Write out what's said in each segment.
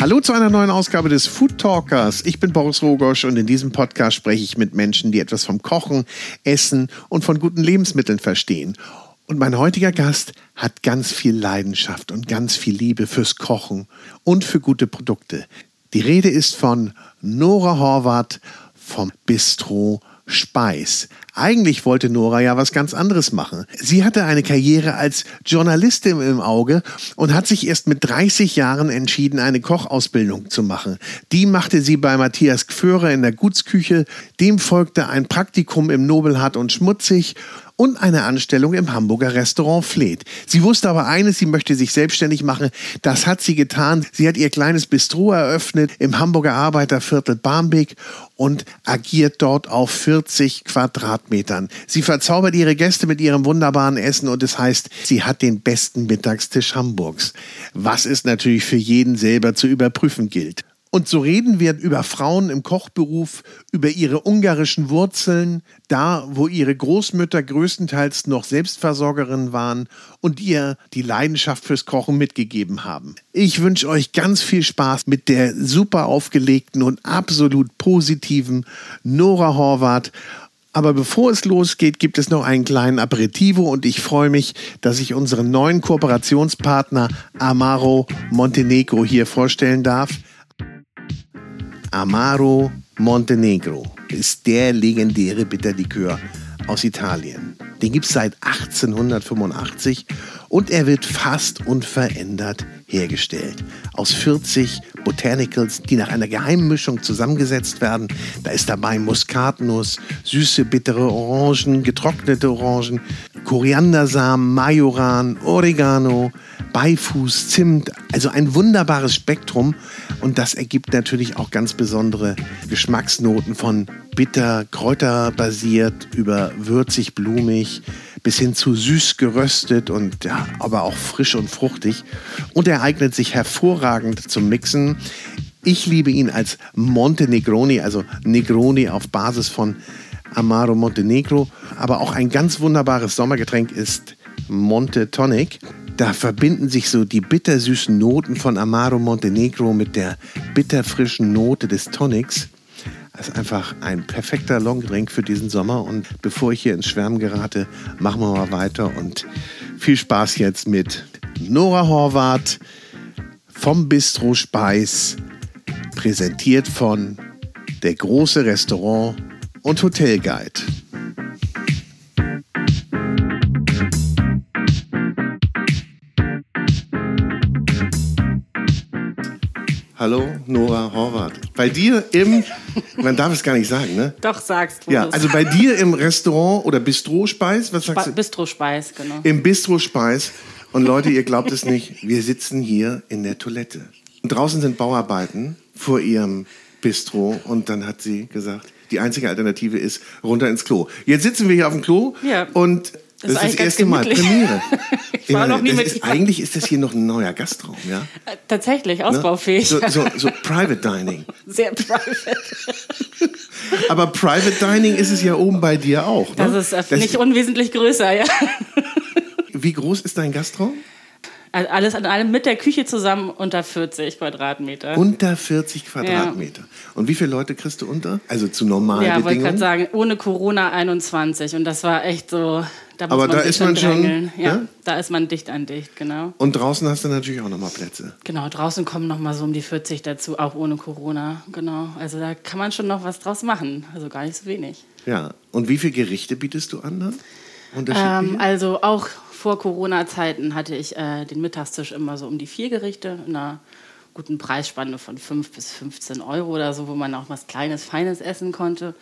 Hallo zu einer neuen Ausgabe des Food Talkers. Ich bin Boris Rogosch und in diesem Podcast spreche ich mit Menschen, die etwas vom Kochen, Essen und von guten Lebensmitteln verstehen. Und mein heutiger Gast hat ganz viel Leidenschaft und ganz viel Liebe fürs Kochen und für gute Produkte. Die Rede ist von Nora Horvath vom Bistro Speis. Eigentlich wollte Nora ja was ganz anderes machen. Sie hatte eine Karriere als Journalistin im Auge und hat sich erst mit 30 Jahren entschieden, eine Kochausbildung zu machen. Die machte sie bei Matthias Gführer in der Gutsküche. Dem folgte ein Praktikum im Nobelhart und Schmutzig und eine Anstellung im Hamburger Restaurant Fleet. Sie wusste aber eines, sie möchte sich selbstständig machen. Das hat sie getan. Sie hat ihr kleines Bistro eröffnet im Hamburger Arbeiterviertel Barmbek und agiert dort auf 40 Quadratmetern. Sie verzaubert ihre Gäste mit ihrem wunderbaren Essen und es heißt, sie hat den besten Mittagstisch Hamburgs. Was es natürlich für jeden selber zu überprüfen gilt. Und so reden wir über Frauen im Kochberuf, über ihre ungarischen Wurzeln, da wo ihre Großmütter größtenteils noch Selbstversorgerinnen waren und ihr die Leidenschaft fürs Kochen mitgegeben haben. Ich wünsche euch ganz viel Spaß mit der super aufgelegten und absolut positiven Nora Horvath. Aber bevor es losgeht, gibt es noch einen kleinen Aperitivo und ich freue mich, dass ich unseren neuen Kooperationspartner Amaro Montenegro hier vorstellen darf. Amaro Montenegro ist der legendäre Bitterlikör aus Italien. Den gibt es seit 1885 und er wird fast unverändert hergestellt. Aus 40 Botanicals, die nach einer Geheimmischung zusammengesetzt werden. Da ist dabei Muskatnuss, süße, bittere Orangen, getrocknete Orangen, Koriandersamen, Majoran, Oregano, Beifuß, Zimt. Also ein wunderbares Spektrum. Und das ergibt natürlich auch ganz besondere Geschmacksnoten von bitter, kräuterbasiert über würzig, blumig bis hin zu süß geröstet und ja, aber auch frisch und fruchtig. Und er eignet sich hervorragend zum Mixen. Ich liebe ihn als Monte Negroni, also Negroni auf Basis von Amaro Montenegro. Aber auch ein ganz wunderbares Sommergetränk ist Monte Tonic. Da verbinden sich so die bittersüßen Noten von Amaro Montenegro mit der bitterfrischen Note des Tonics. Das ist einfach ein perfekter Longdrink für diesen Sommer. Und bevor ich hier ins Schwärmen gerate, machen wir mal weiter und viel Spaß jetzt mit Nora Horvath vom Bistro Speis, präsentiert von der große Restaurant und Hotelguide. Hallo, Nora Horvath. Bei dir im, man darf es gar nicht sagen, ne? Doch, sagst du. Ja, also bei dir im Restaurant oder Bistro Speis, was sagst du? Bistro Speis, genau. Im Bistro Speis. Und Leute, ihr glaubt es nicht, wir sitzen hier in der Toilette. Und draußen sind Bauarbeiten vor ihrem Bistro und dann hat sie gesagt, die einzige Alternative ist runter ins Klo. Jetzt sitzen wir hier auf dem Klo Ja. und das, Das ist das erste Mal. Premiere. Ich war meine, noch nie das mit ist. Eigentlich ist das hier noch ein neuer Gastraum, ja? Äh, Tatsächlich, Ne? ausbaufähig. So, so, so Private Dining. Sehr private. Aber Private Dining ist es ja oben bei dir auch. Ne? Das ist äh, nicht unwesentlich größer, ja. wie groß ist dein Gastraum? Also Alles an allem mit der Küche zusammen unter 40 Quadratmeter. Unter 40 Quadratmeter. Und wie viele Leute kriegst du unter? Also zu normalen ja, wollte Bedingungen? gerade sagen, ohne Corona 21. Und das war echt so, da muss Aber man da sich ist man schon. Ja, ja? da ist man dicht an dicht, genau. Und draußen hast du natürlich auch nochmal Plätze. Genau, draußen kommen noch mal so um die 40 dazu, auch ohne Corona, genau. Also da kann man schon noch was draus machen, also gar nicht so wenig. Ja. Und wie viele Gerichte bietest du an dann? Ähm, also auch vor Corona-Zeiten hatte ich äh, den Mittagstisch immer so um die vier Gerichte in einer guten Preisspanne von 5 bis 15 Euro oder so, wo man auch was Kleines, Feines essen konnte.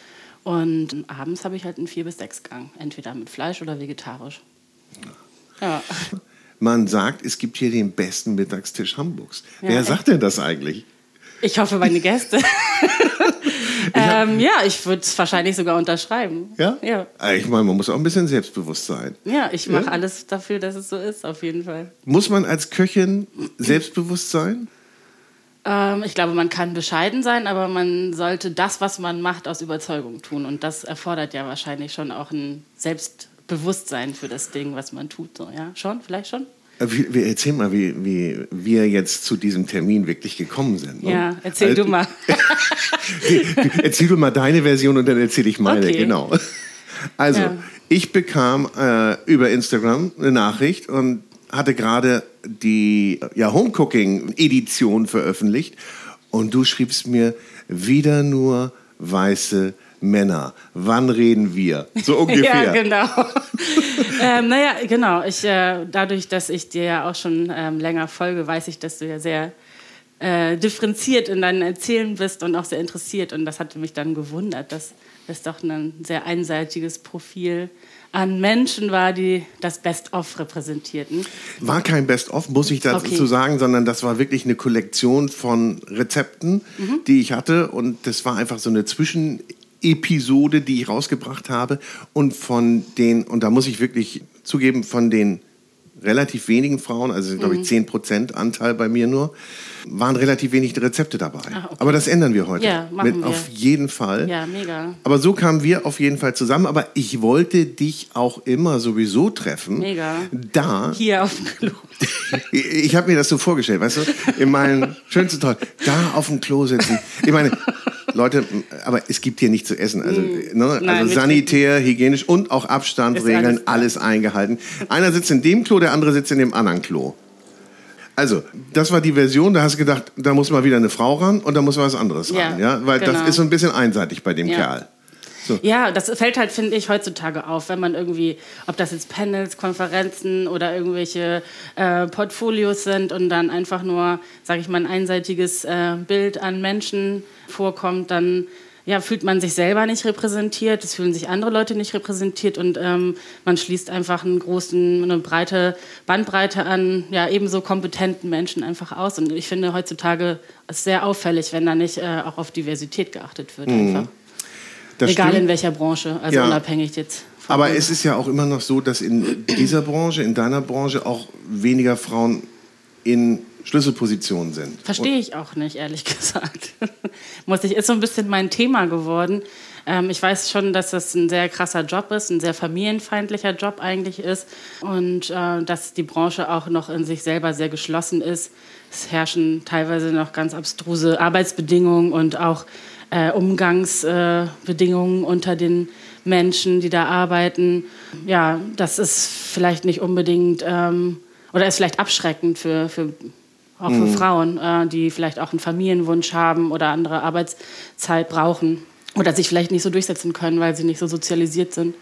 Und abends habe ich halt einen 4 bis 6 Gang, entweder mit Fleisch oder vegetarisch. Ja. Man sagt, es gibt hier den besten Mittagstisch Hamburgs. Ja, Wer sagt denn das eigentlich? Ich hoffe, meine Gäste. ähm, ja, ich würde es wahrscheinlich sogar unterschreiben. Ja? Ja. Ah, Ich meine, man muss auch ein bisschen selbstbewusst sein. Ja, ich mache Ja? alles dafür, dass es so ist, auf jeden Fall. Muss man als Köchin selbstbewusst sein? Ähm, ich glaube, man kann bescheiden sein, aber man sollte das, was man macht, aus Überzeugung tun. Und das erfordert ja wahrscheinlich schon auch ein Selbstbewusstsein für das Ding, was man tut. So, ja? Schon? Vielleicht schon? Wie, wie, erzähl mal, wie, wie wir jetzt zu diesem Termin wirklich gekommen sind. Ne? Ja, erzähl also, du mal. erzähl du mal deine Version und dann erzähle ich meine, okay. genau. Also, ja. ich bekam äh, über Instagram eine Nachricht und hatte gerade die ja, Homecooking-Edition veröffentlicht und du schriebst mir wieder nur weiße Männer. Wann reden wir? So ungefähr. ja, genau. ähm, naja, genau. Ich, äh, dadurch, dass ich dir ja auch schon ähm, länger folge, weiß ich, dass du ja sehr äh, differenziert in deinem Erzählen bist und auch sehr interessiert. Und das hatte mich dann gewundert, dass es doch ein sehr einseitiges Profil an Menschen war, die das Best-of repräsentierten. War kein Best-of, muss ich dazu okay. sagen, sondern das war wirklich eine Kollektion von Rezepten, mhm. die ich hatte. Und das war einfach so eine Zwischenepisode, die ich rausgebracht habe. Und von den, und da muss ich wirklich zugeben, von den relativ wenigen Frauen, also glaube ich 10% mhm. Anteil bei mir nur, waren relativ wenig Rezepte dabei. Ach, okay. Aber das ändern wir heute. Ja, machen Mit, wir. Auf jeden Fall. Ja, mega. Aber so kamen wir auf jeden Fall zusammen. Aber ich wollte dich auch immer sowieso treffen. Mega. Da. Hier auf dem Klo. ich habe mir das so vorgestellt, weißt du? In meinem schönsten Toll. Da auf dem Klo sitzen. Ich meine, Leute, aber es gibt hier nichts zu essen. Also, mm. ne? Nein, also sanitär, hygienisch und auch Abstandregeln, alles, alles eingehalten. Einer sitzt in dem Klo, der andere sitzt in dem anderen Klo. Also, das war die Version, da hast du gedacht, da muss mal wieder eine Frau ran und da muss was anderes ja, ran. Ja? Weil genau. das ist so ein bisschen einseitig bei dem ja. Kerl. So. Ja, das fällt halt, finde ich, heutzutage auf, wenn man irgendwie, ob das jetzt Panels, Konferenzen oder irgendwelche äh, Portfolios sind und dann einfach nur, sage ich mal, ein einseitiges äh, Bild an Menschen vorkommt, dann ja, fühlt man sich selber nicht repräsentiert, es fühlen sich andere Leute nicht repräsentiert und ähm, man schließt einfach einen großen, eine breite Bandbreite an ja, ebenso kompetenten Menschen einfach aus. Und ich finde heutzutage ist sehr auffällig, wenn da nicht äh, auch auf Diversität geachtet wird. Mhm. Einfach. Das Egal stimmt. in welcher Branche, also ja. unabhängig jetzt. Aber es ist ja auch immer noch so, dass in dieser Branche, in deiner Branche auch weniger Frauen in Schlüsselpositionen sind. Verstehe ich auch nicht, ehrlich gesagt. Muss ich, ist so ein bisschen mein Thema geworden. Ähm, ich weiß schon, dass das ein sehr krasser Job ist, ein sehr familienfeindlicher Job eigentlich ist und äh, dass die Branche auch noch in sich selber sehr geschlossen ist. Es herrschen teilweise noch ganz abstruse Arbeitsbedingungen und auch äh, Umgangsbedingungen äh, unter den Menschen, die da arbeiten. Ja, das ist vielleicht nicht unbedingt ähm, oder ist vielleicht abschreckend für, für auch für mhm. Frauen, äh, die vielleicht auch einen Familienwunsch haben oder andere Arbeitszeit brauchen oder sich vielleicht nicht so durchsetzen können, weil sie nicht so sozialisiert sind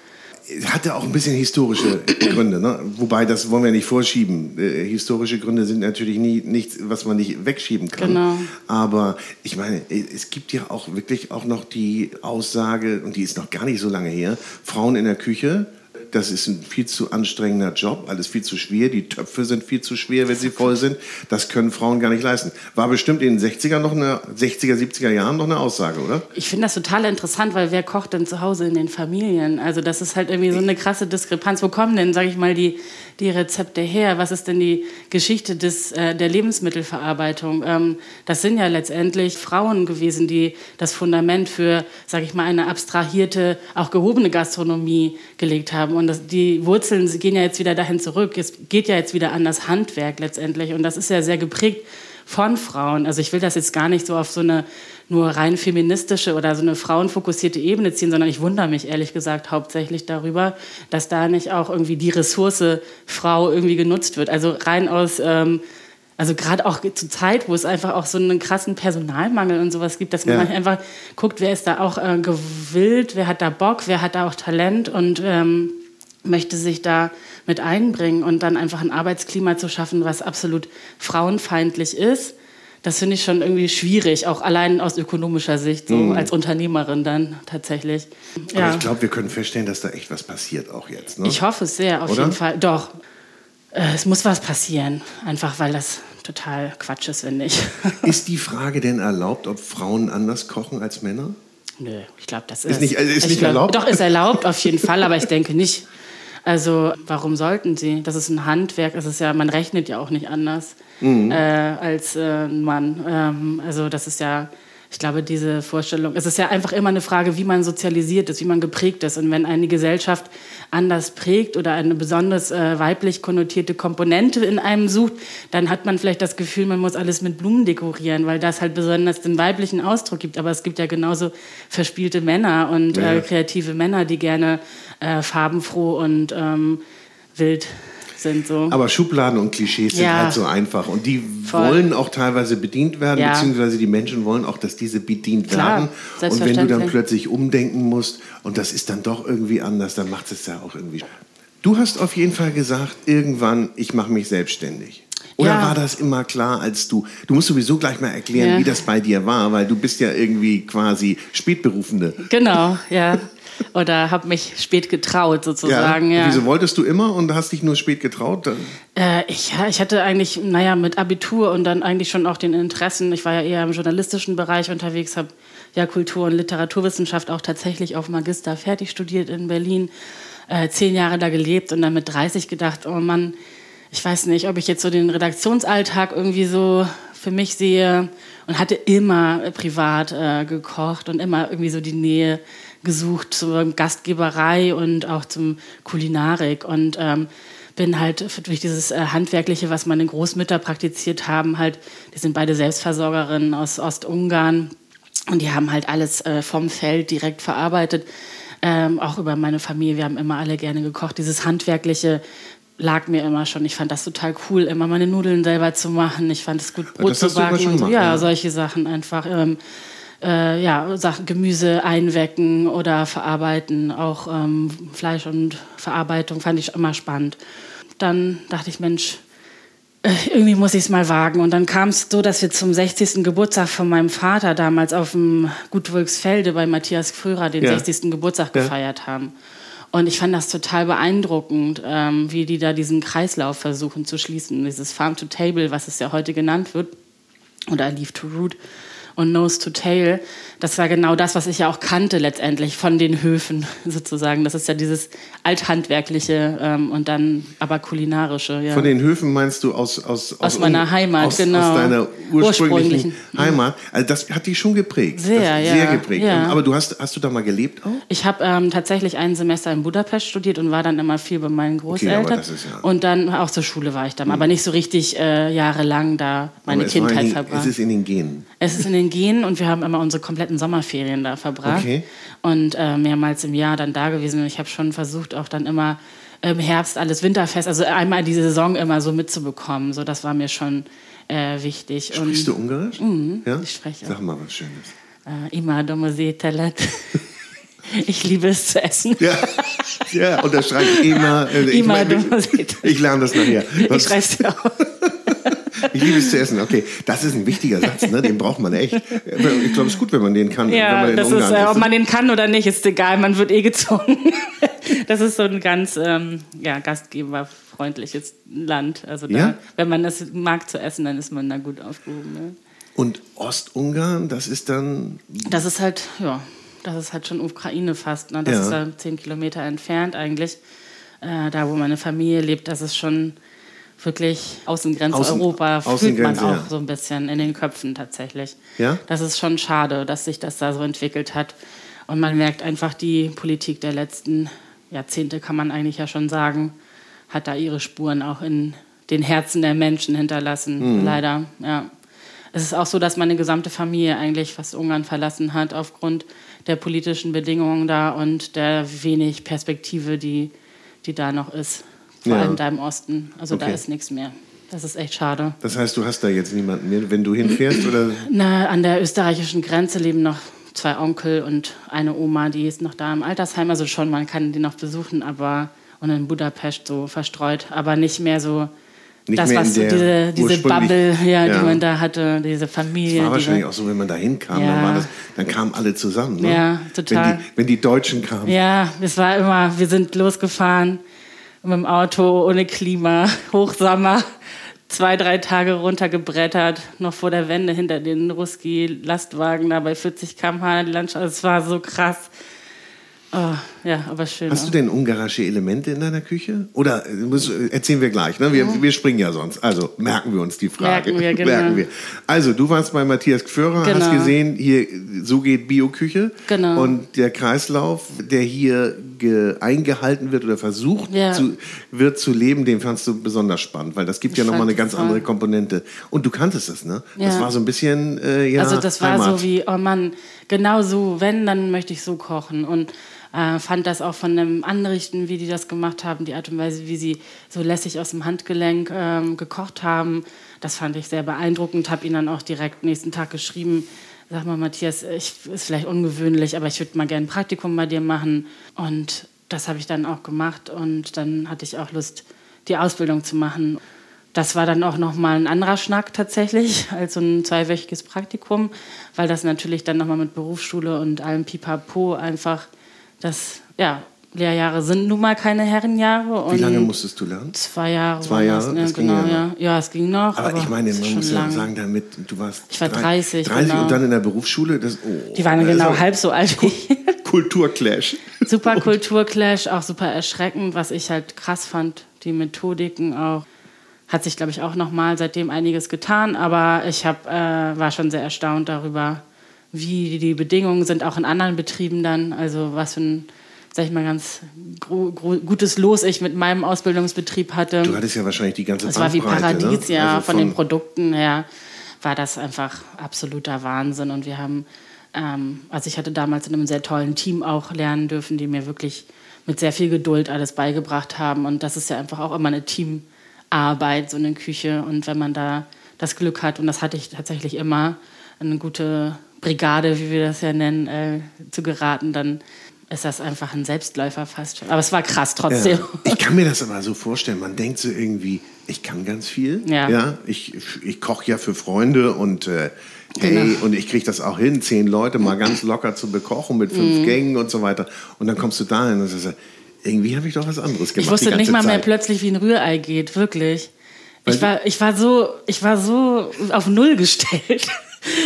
hatte auch ein bisschen historische Gründe, ne? wobei das wollen wir nicht vorschieben. Äh, historische Gründe sind natürlich nie nichts, was man nicht wegschieben kann. Genau. Aber ich meine, es gibt ja auch wirklich auch noch die Aussage, und die ist noch gar nicht so lange her, Frauen in der Küche das ist ein viel zu anstrengender Job, alles viel zu schwer, die Töpfe sind viel zu schwer, wenn sie voll sind. Das können Frauen gar nicht leisten. War bestimmt in den 60er noch eine 60er, 70er Jahren noch eine Aussage, oder? Ich finde das total interessant, weil wer kocht denn zu Hause in den Familien? Also das ist halt irgendwie so eine krasse Diskrepanz. Wo kommen denn, sage ich mal, die, die Rezepte her? Was ist denn die Geschichte des, äh, der Lebensmittelverarbeitung? Ähm, das sind ja letztendlich Frauen gewesen, die das Fundament für, sage ich mal, eine abstrahierte, auch gehobene Gastronomie gelegt haben. Und das, die Wurzeln gehen ja jetzt wieder dahin zurück. Es geht ja jetzt wieder an das Handwerk letztendlich. Und das ist ja sehr geprägt von Frauen. Also ich will das jetzt gar nicht so auf so eine nur rein feministische oder so eine frauenfokussierte Ebene ziehen, sondern ich wundere mich ehrlich gesagt hauptsächlich darüber, dass da nicht auch irgendwie die Ressource Frau irgendwie genutzt wird. Also rein aus ähm, also gerade auch zur Zeit, wo es einfach auch so einen krassen Personalmangel und sowas gibt, dass man ja. einfach guckt, wer ist da auch äh, gewillt, wer hat da Bock, wer hat da auch Talent und ähm, möchte sich da mit einbringen und dann einfach ein Arbeitsklima zu schaffen, was absolut frauenfeindlich ist. Das finde ich schon irgendwie schwierig, auch allein aus ökonomischer Sicht, so mhm. als Unternehmerin dann tatsächlich. Aber ich glaube, wir können feststellen, dass da echt was passiert auch jetzt. Ne? Ich hoffe es sehr, auf Oder? jeden Fall. Doch, äh, es muss was passieren, einfach weil das total Quatsch ist, finde ich. ist die Frage denn erlaubt, ob Frauen anders kochen als Männer? Nö, ich glaube, das ist, ist nicht, also ist nicht glaub, erlaubt. Doch, ist erlaubt auf jeden Fall, aber ich denke nicht. Also warum sollten sie? Das ist ein Handwerk, das ist ja, man rechnet ja auch nicht anders mhm. äh, als äh, ein Mann. Ähm, also das ist ja, ich glaube, diese Vorstellung, es ist ja einfach immer eine Frage, wie man sozialisiert ist, wie man geprägt ist. Und wenn eine Gesellschaft anders prägt oder eine besonders äh, weiblich konnotierte Komponente in einem sucht, dann hat man vielleicht das Gefühl, man muss alles mit Blumen dekorieren, weil das halt besonders den weiblichen Ausdruck gibt. Aber es gibt ja genauso verspielte Männer und äh, kreative Männer, die gerne äh, farbenfroh und ähm, wild sind. So. Aber Schubladen und Klischees sind Ja. halt so einfach. Und die Voll. wollen auch teilweise bedient werden, Ja. beziehungsweise die Menschen wollen auch, dass diese bedient Klar, werden. Und wenn du dann plötzlich umdenken musst und das ist dann doch irgendwie anders, dann macht es ja auch irgendwie. Du hast auf jeden Fall gesagt, irgendwann, ich mache mich selbstständig. Oder Ja. war das immer klar, als du, du musst sowieso gleich mal erklären, Ja. wie das bei dir war, weil du bist ja irgendwie quasi Spätberufene. Genau, ja. Oder habe mich spät getraut, sozusagen. Ja. Wieso wolltest du immer und hast dich nur spät getraut? Dann- Äh, ich, ja, ich hatte eigentlich, naja, mit Abitur und dann eigentlich schon auch den Interessen. Ich war ja eher im journalistischen Bereich unterwegs, habe ja Kultur- und Literaturwissenschaft auch tatsächlich auf Magister fertig studiert in Berlin. Äh, zehn Jahre da gelebt und dann mit 30 gedacht, oh Mann, ich weiß nicht, ob ich jetzt so den Redaktionsalltag irgendwie so für mich sehe und hatte immer privat äh, gekocht und immer irgendwie so die Nähe gesucht zur Gastgeberei und auch zum Kulinarik und ähm, bin halt durch dieses äh, Handwerkliche, was meine Großmütter praktiziert haben, halt, die sind beide Selbstversorgerinnen aus Ostungarn und die haben halt alles äh, vom Feld direkt verarbeitet, ähm, auch über meine Familie. Wir haben immer alle gerne gekocht. Dieses Handwerkliche lag mir immer schon. Ich fand das total cool, immer meine Nudeln selber zu machen. Ich fand es gut, Brot zu backen schon gemacht, Ja, ja. solche Sachen einfach. Ähm, äh, ja, Sachen, Gemüse einwecken oder verarbeiten, auch ähm, Fleisch und Verarbeitung fand ich immer spannend. Dann dachte ich, Mensch, äh, irgendwie muss ich es mal wagen. Und dann kam es so, dass wir zum 60. Geburtstag von meinem Vater damals auf dem Gut Wölksfelde bei Matthias Fröhrer den Ja. 60. Geburtstag Ja. gefeiert haben. Und ich fand das total beeindruckend, ähm, wie die da diesen Kreislauf versuchen zu schließen. Dieses Farm to Table, was es ja heute genannt wird, oder Leaf to Root und Nose to Tail. Das war genau das, was ich ja auch kannte letztendlich von den Höfen sozusagen. Das ist ja dieses althandwerkliche ähm, und dann aber kulinarische. Ja. Von den Höfen meinst du aus aus Aus meiner Heimat, aus, genau. Aus deiner ursprünglichen, Ursprünglichen. Mhm. Heimat. Also das hat dich schon geprägt. Sehr, das, ja, Sehr geprägt. ja. Aber du hast hast du da mal gelebt auch? Ich habe ähm, tatsächlich ein Semester in Budapest studiert und war dann immer viel bei meinen Großeltern. aber das ist ja- Und dann auch zur Schule war ich dann, aber nicht so richtig äh, jahrelang da meine Kindheit den- verbracht. Es ist in den Genen. Es ist in den Genen und wir haben immer unsere kompletten Sommerferien da verbracht. Okay. Und äh, mehrmals im Jahr dann da gewesen. Und ich habe schon versucht, auch dann immer im Herbst alles winterfest, also einmal die Saison immer so mitzubekommen. So, das war mir schon äh, wichtig. Sprichst und, du Ungarisch? Mhm, ja? ich spreche Sag mal was Schönes. Äh, immer Domosetelet. Ich liebe es zu essen. Ja, ja unterstreiche ich immer. äh, Ich, Immer mein, Domosetelet. ich lerne das nachher. Ich Sonst- schreibe dir auf. Ich liebe es zu essen. Okay, das ist ein wichtiger Satz, ne? den braucht man echt. Ich glaube, es ist gut, wenn man den kann. wenn Ja, man in das ist, Ungarn äh, ist. ob man den kann oder nicht, ist egal, man wird eh gezwungen. Das ist so ein ganz ähm, ja, gastgeberfreundliches Land. Also da, Ja? wenn man das mag zu essen, dann ist man da gut aufgehoben. Ne? Und Ostungarn, das ist dann. Das ist halt, ja, das ist halt schon Ukraine fast. Ne? Das Ja. ist da zehn Kilometer entfernt eigentlich. Äh, da, wo meine Familie lebt, das ist schon wirklich Außengrenze Außen- Europa. Fühlt man auch ja. so ein bisschen in den Köpfen tatsächlich. Ja? Das ist schon schade, dass sich das da so entwickelt hat. Und man merkt einfach, die Politik der letzten Jahrzehnte, kann man eigentlich ja schon sagen, hat da ihre Spuren auch in den Herzen der Menschen hinterlassen. Mhm. Leider, ja. Es ist auch so, dass meine gesamte Familie eigentlich fast Ungarn verlassen hat aufgrund der politischen Bedingungen da und der wenig Perspektive, die, die da noch ist. Vor Ja. allem da im Osten. Also da Okay. ist nichts mehr. Das ist echt schade. Das heißt, du hast da jetzt niemanden mehr, wenn du hinfährst oder? Na, an der österreichischen Grenze leben noch zwei Onkel und eine Oma, die ist noch da im Altersheim. Also schon, man kann die noch besuchen, aber und in Budapest so verstreut, aber nicht mehr so Nicht das, mehr was in so der diese, diese Bubble, ja, Ja. die man da hatte, diese Familie. War wahrscheinlich diese, auch so, wenn man da hinkam, Ja. dann, das, dann kamen alle zusammen. Ne? Ja, total. Wenn die, wenn die Deutschen kamen. Ja, es war immer, wir sind losgefahren mit dem Auto ohne Klima, Hochsommer, zwei, drei Tage runtergebrettert, noch vor der Wende hinter den Ruski-Lastwagen da bei 40 km/h die Landschaft. Es war so krass. Oh, ja, aber schön. Hast auch. du denn ungarische Elemente in deiner Küche? Oder äh, muss, erzählen wir gleich, ne? Wir, wir springen ja sonst. Also merken wir uns die Frage. Merken wir, genau. Merken wir. Also, du warst bei Matthias Gführer, Genau. hast gesehen, hier, so geht Bioküche. Genau. Und der Kreislauf, der hier ge, eingehalten wird oder versucht Ja. zu, wird zu leben, den fandst du besonders spannend, weil das gibt ja Ich nochmal fand eine ganz das andere. Komponente. Und du kanntest es, ne? Das Ja. war so ein bisschen, äh, ja, also das war Heimat. so wie, oh Mann, genau so, wenn, dann möchte ich so kochen. Und äh, fand das auch von dem Anrichten, wie die das gemacht haben, die Art und Weise, wie sie so lässig aus dem Handgelenk ähm, gekocht haben, das fand ich sehr beeindruckend. Habe ihn dann auch direkt nächsten Tag geschrieben, sag mal Matthias, ich, ist vielleicht ungewöhnlich, aber ich würde mal gerne ein Praktikum bei dir machen. Und das habe ich dann auch gemacht und dann hatte ich auch Lust, die Ausbildung zu machen. Das war dann auch nochmal ein anderer Schnack tatsächlich, als so ein zweiwöchiges Praktikum, weil das natürlich dann nochmal mit Berufsschule und allem Pipapo einfach, das, ja, Lehrjahre sind nun mal keine Herrenjahre. Und Wie lange musstest du lernen? Zwei Jahre. Zwei das, Jahre? Ne? Das ging Genau, ja ja. Ja, es ging noch. Aber, ich meine, man muss ja sagen, damit du warst. Ich war drei- 30, 30 genau. und dann in der Berufsschule. Das, oh, Die waren genau aber halb so alt wie ich. Kulturclash. Super Kulturclash, auch super erschreckend, was ich halt krass fand. Die Methodiken auch. Hat sich, glaube ich, auch nochmal seitdem einiges getan, aber ich hab, äh, war schon sehr erstaunt darüber, wie die Bedingungen sind, auch in anderen Betrieben dann. Also was für ein, sag ich mal, ganz gutes Los ich mit meinem Ausbildungsbetrieb hatte. Du hattest ja wahrscheinlich die ganze Es war wie Bandbreite, Paradies, ne? ja. Also von, den Produkten her war das einfach absoluter Wahnsinn. Und wir haben, ähm, also ich hatte damals in einem sehr tollen Team auch lernen dürfen, die mir wirklich mit sehr viel Geduld alles beigebracht haben. Und das ist ja einfach auch immer eine Teamarbeit, so eine Küche. Und wenn man da das Glück hat, und das hatte ich tatsächlich immer, eine gute Brigade, wie wir das ja nennen, äh, zu geraten, dann ist das einfach ein Selbstläufer fast. Aber es war krass trotzdem. Ja. Ich kann mir das aber so vorstellen. Man denkt so irgendwie, ich kann ganz viel. Ja. ich ich koche ja für Freunde und äh, hey, Genau. und ich kriege das auch hin, zehn Leute mal ganz locker zu bekochen mit Mhm. fünf Gängen und so weiter. Und dann kommst du dahin und sagst, irgendwie habe ich doch was anderes gemacht. Ich wusste nicht mal mehr Zeit. plötzlich, wie ein Rührei geht, wirklich. Weil Ich war, ich, war so, ich war so auf Null gestellt.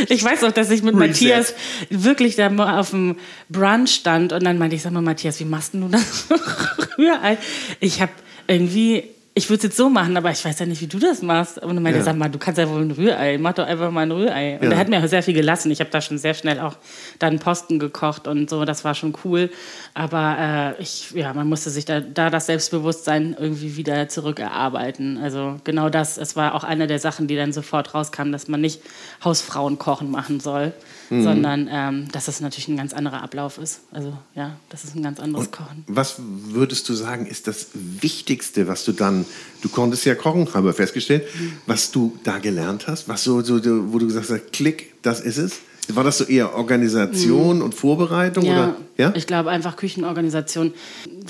Ich weiß auch, dass ich mit Reset. Matthias wirklich da mal auf dem Brunch stand und dann meinte ich, sag mal, Matthias, wie machst du das Rührei? Ich habe irgendwie, ich würde es jetzt so machen, aber ich weiß ja nicht, wie du das machst. Und dann meinte Ja. er, sag mal, du kannst ja wohl ein Rührei, mach doch einfach mal ein Rührei. Und Ja. er hat mir auch sehr viel gelassen. Ich habe da schon sehr schnell auch dann Posten gekocht und so, das war schon cool. Aber äh, ich, ja, man musste sich da, da das Selbstbewusstsein irgendwie wieder zurückerarbeiten. Also genau das, es war auch eine der Sachen, die dann sofort rauskam, dass man nicht Hausfrauenkochen machen soll, Mhm. sondern ähm, dass es natürlich ein ganz anderer Ablauf ist. Also ja, das ist ein ganz anderes Kochen. Was würdest du sagen, ist das Wichtigste, was du dann, du konntest ja kochen, haben wir festgestellt, Mhm. was du da gelernt hast, was so, so wo du gesagt hast, klick, das ist es? War das so eher Organisation und Vorbereitung? Mhm. Ja, Oder? ja? ich glaube einfach Küchenorganisation,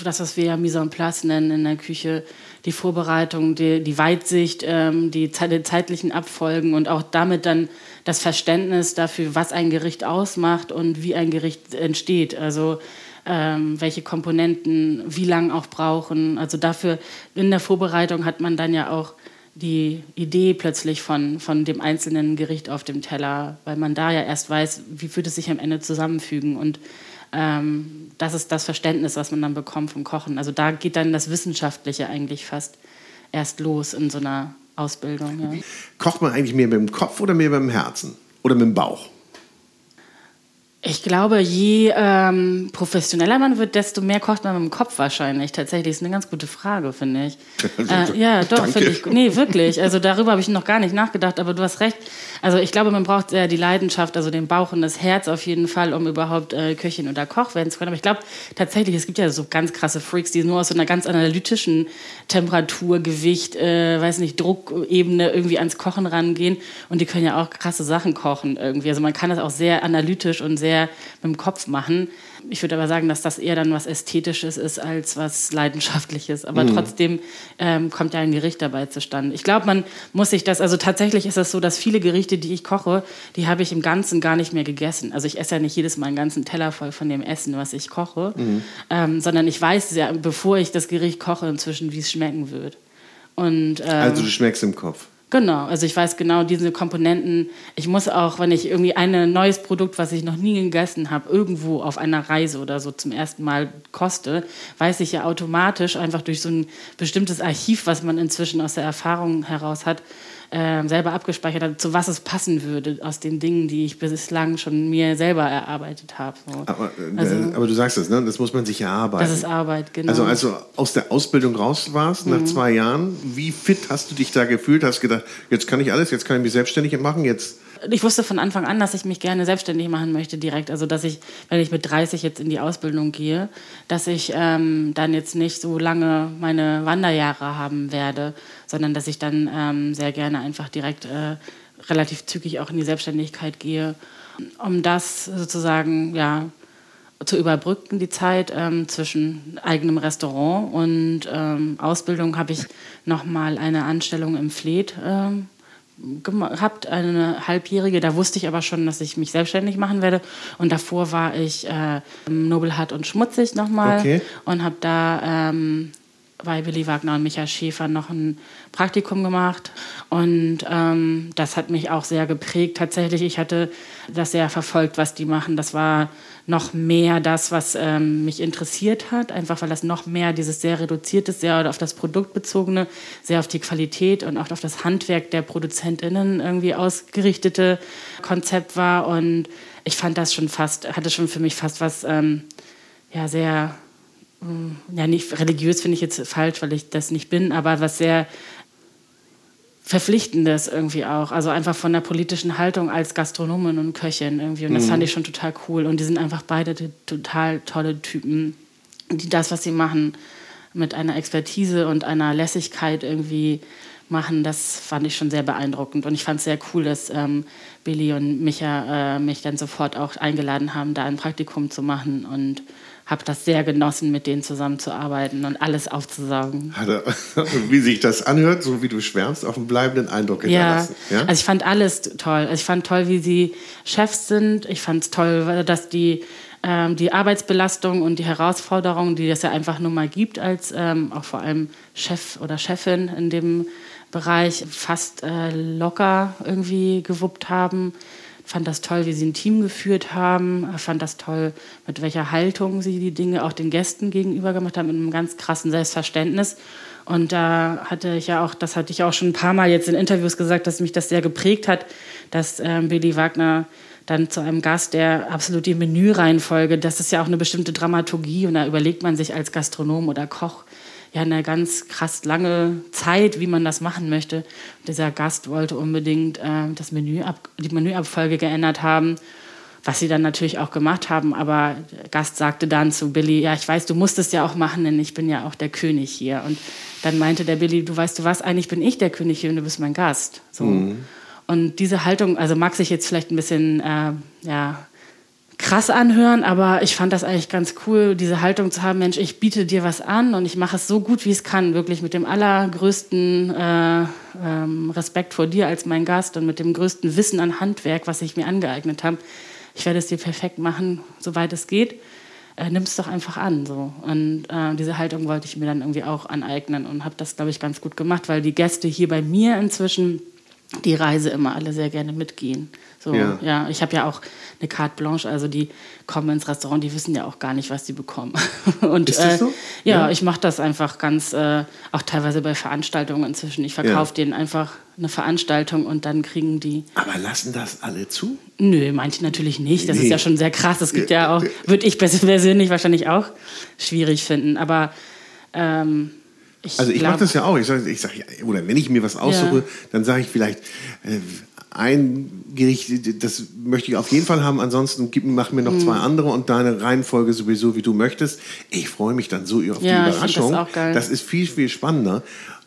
das, was wir ja Mise en place nennen in der Küche, die Vorbereitung, die, die Weitsicht, ähm, die, die zeitlichen Abfolgen und auch damit dann das Verständnis dafür, was ein Gericht ausmacht und wie ein Gericht entsteht. Also ähm, welche Komponenten wie lang auch brauchen. Also dafür in der Vorbereitung hat man dann ja auch die Idee plötzlich von, von dem einzelnen Gericht auf dem Teller, weil man da ja erst weiß, wie wird es sich am Ende zusammenfügen. Und ähm, das ist das Verständnis, was man dann bekommt vom Kochen. Also da geht dann das Wissenschaftliche eigentlich fast erst los in so einer Ausbildung. Ja. Kocht man eigentlich mehr mit dem Kopf oder mehr mit dem Herzen? Oder mit dem Bauch? Ich glaube, je ähm, professioneller man wird, desto mehr kocht man mit dem Kopf wahrscheinlich. Tatsächlich ist eine ganz gute Frage, finde ich. äh, ja, doch, finde ich. Nee, wirklich. Also darüber habe ich noch gar nicht nachgedacht, aber du hast recht. Also ich glaube, man braucht sehr die Leidenschaft, also den Bauch und das Herz auf jeden Fall, um überhaupt äh, Köchin oder Koch werden zu können. Aber ich glaube tatsächlich, es gibt ja so ganz krasse Freaks, die nur aus so einer ganz analytischen Temperatur, Gewicht, äh, weiß nicht, Druckebene irgendwie ans Kochen rangehen. Und die können ja auch krasse Sachen kochen irgendwie. Also man kann das auch sehr analytisch und sehr mit dem Kopf machen. Ich würde aber sagen, dass das eher dann was Ästhetisches ist als was Leidenschaftliches. Aber trotzdem ähm, kommt ja ein Gericht dabei zustande. Ich glaube, man muss sich das, also tatsächlich ist es so, dass viele Gerichte, die ich koche, die habe ich im Ganzen gar nicht mehr gegessen. Also ich esse ja nicht jedes Mal einen ganzen Teller voll von dem Essen, was ich koche, ähm, sondern ich weiß ja, bevor ich das Gericht koche, inzwischen, wie es schmecken wird. Und ähm, Also du schmeckst im Kopf. Genau, also ich weiß genau diese Komponenten. Ich muss auch, wenn ich irgendwie ein neues Produkt, was ich noch nie gegessen habe, irgendwo auf einer Reise oder so zum ersten Mal koste, weiß ich ja automatisch einfach durch so ein bestimmtes Archiv, was man inzwischen aus der Erfahrung heraus hat, äh, selber abgespeichert hat, zu was es passen würde aus den Dingen, die ich bislang schon mir selber erarbeitet habe. So. Aber, äh, also, aber, du sagst es, ne? das muss man sich erarbeiten. Das ist Arbeit, genau. Also als du aus der Ausbildung raus warst, mhm. nach zwei Jahren, wie fit hast du dich da gefühlt? Hast du gedacht, jetzt kann ich alles, jetzt kann ich mich selbstständig machen, jetzt ich wusste von Anfang an, dass ich mich gerne selbstständig machen möchte direkt. Also dass ich, wenn ich mit 30 jetzt in die Ausbildung gehe, dass ich ähm, dann jetzt nicht so lange meine Wanderjahre haben werde, sondern dass ich dann ähm, sehr gerne einfach direkt äh, relativ zügig auch in die Selbstständigkeit gehe, um das sozusagen ja zu überbrücken die Zeit ähm, zwischen eigenem Restaurant und ähm, Ausbildung habe ich noch mal eine Anstellung im Fleet ähm, gehabt, eine halbjährige. Da wusste ich aber schon, dass ich mich selbstständig machen werde. Und davor war ich äh, Nobelhart und Schmutzig nochmal okay. und habe da ähm, bei Willi Wagner und Michael Schäfer noch ein Praktikum gemacht. Und ähm, das hat mich auch sehr geprägt. Tatsächlich, ich hatte das sehr verfolgt, was die machen. Das war noch mehr das, was ähm, mich interessiert hat, einfach weil das noch mehr dieses sehr reduzierte, sehr auf das Produkt bezogene, sehr auf die Qualität und auch auf das Handwerk der ProduzentInnen irgendwie ausgerichtete Konzept war. Und ich fand das schon fast, hatte schon für mich fast was ähm, ja, sehr hm, ja, nicht religiös finde ich jetzt falsch, weil ich das nicht bin, aber was sehr Verpflichtendes irgendwie auch. Also einfach von der politischen Haltung als Gastronomin und Köchin irgendwie. Und das mhm. fand ich schon total cool. Und die sind einfach beide total tolle Typen, die das, was sie machen, mit einer Expertise und einer Lässigkeit irgendwie machen. Das fand ich schon sehr beeindruckend. Und ich fand es sehr cool, dass ähm, Billy und Micha äh, mich dann sofort auch eingeladen haben, da ein Praktikum zu machen. Und habe das sehr genossen, mit denen zusammenzuarbeiten und alles aufzusaugen. wie sich das anhört, so wie du schwärmst, auf einen bleibenden Eindruck hinterlassen. Ja, ja? also ich fand alles toll. Also ich fand toll, wie sie Chefs sind. Ich fand es toll, dass die ähm, die Arbeitsbelastung und die Herausforderungen, die es ja einfach nur mal gibt, als ähm, auch vor allem Chef oder Chefin in dem Bereich fast äh, locker irgendwie gewuppt haben fand das toll, wie sie ein Team geführt haben, fand das toll, mit welcher Haltung sie die Dinge auch den Gästen gegenüber gemacht haben, mit einem ganz krassen Selbstverständnis. Und da hatte ich ja auch, das hatte ich auch schon ein paar Mal jetzt in Interviews gesagt, dass mich das sehr geprägt hat, dass ähm, Billy Wagner dann zu einem Gast, der absolut die Menüreihenfolge, das ist ja auch eine bestimmte Dramaturgie und da überlegt man sich als Gastronom oder Koch, ja eine ganz krass lange Zeit, wie man das machen möchte. Dieser Gast wollte unbedingt äh, das Menü ab, die Menüabfolge geändert haben, was sie dann natürlich auch gemacht haben. Aber der Gast sagte dann zu Billy, ja, ich weiß, du musst es ja auch machen, denn ich bin ja auch der König hier. Und dann meinte der Billy, du weißt du was, eigentlich bin ich der König hier und du bist mein Gast. So. Mhm. Und diese Haltung, also mag sich jetzt vielleicht ein bisschen äh, ja, krass anhören, aber ich fand das eigentlich ganz cool, diese Haltung zu haben, Mensch, ich biete dir was an und ich mache es so gut, wie es kann, wirklich mit dem allergrößten äh, ähm, Respekt vor dir als mein Gast und mit dem größten Wissen an Handwerk, was ich mir angeeignet habe. Ich werde es dir perfekt machen, soweit es geht. Äh, Nimm es doch einfach an. So. Und äh, diese Haltung wollte ich mir dann irgendwie auch aneignen und habe das, glaube ich, ganz gut gemacht, weil die Gäste hier bei mir inzwischen die Reise immer alle sehr gerne mitgehen. So, ja. ja ich habe ja auch eine Carte Blanche, also die kommen ins Restaurant, die wissen ja auch gar nicht, was sie bekommen. Und, Ist das so? Äh, ja, ja, ich mache das einfach ganz, äh, auch teilweise bei Veranstaltungen inzwischen. Ich verkaufe ja. denen einfach eine Veranstaltung und dann kriegen die. Aber lassen das alle zu? Nö, manche natürlich nicht. Das nee. ist ja schon sehr krass. Das gibt ja auch, würde ich persönlich wahrscheinlich auch schwierig finden. Aber ähm, ich also ich mache das ja auch. Ich sage, ich sag, oder wenn ich mir was aussuche, ja. dann sage ich vielleicht, äh, ein Gericht, das möchte ich auf jeden Fall haben. Ansonsten gib, mach mir noch zwei mhm. andere und deine Reihenfolge sowieso, wie du möchtest. Ich freue mich dann so auf ja, die Überraschung. Das, das, ist viel, viel spannender.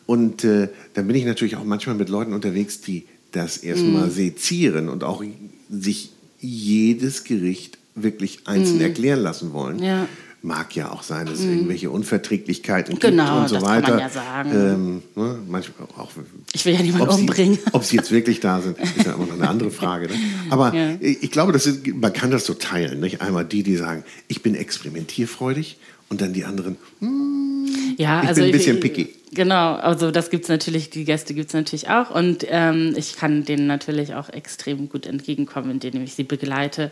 Und äh, dann bin ich natürlich auch manchmal mit Leuten unterwegs, die das erstmal mm. sezieren und auch sich jedes Gericht wirklich einzeln mm. erklären lassen wollen. Ja mag ja auch sein, dass es mhm. irgendwelche Unverträglichkeiten genau, gibt und so weiter. Kann man ja sagen. Ähm, ne, manchmal auch, ich will ja niemanden umbringen. ob sie jetzt wirklich da sind, ist ja immer noch eine andere Frage. Ne? Aber ja. ich glaube, das ist, man kann das so teilen. Nicht? Einmal die, die sagen, ich bin experimentierfreudig und dann die anderen, hm, Ja, ich also bin ein bisschen ich, picky. Genau, also das gibt es natürlich, die Gäste gibt es natürlich auch. Und ähm, ich kann denen natürlich auch extrem gut entgegenkommen, indem ich sie begleite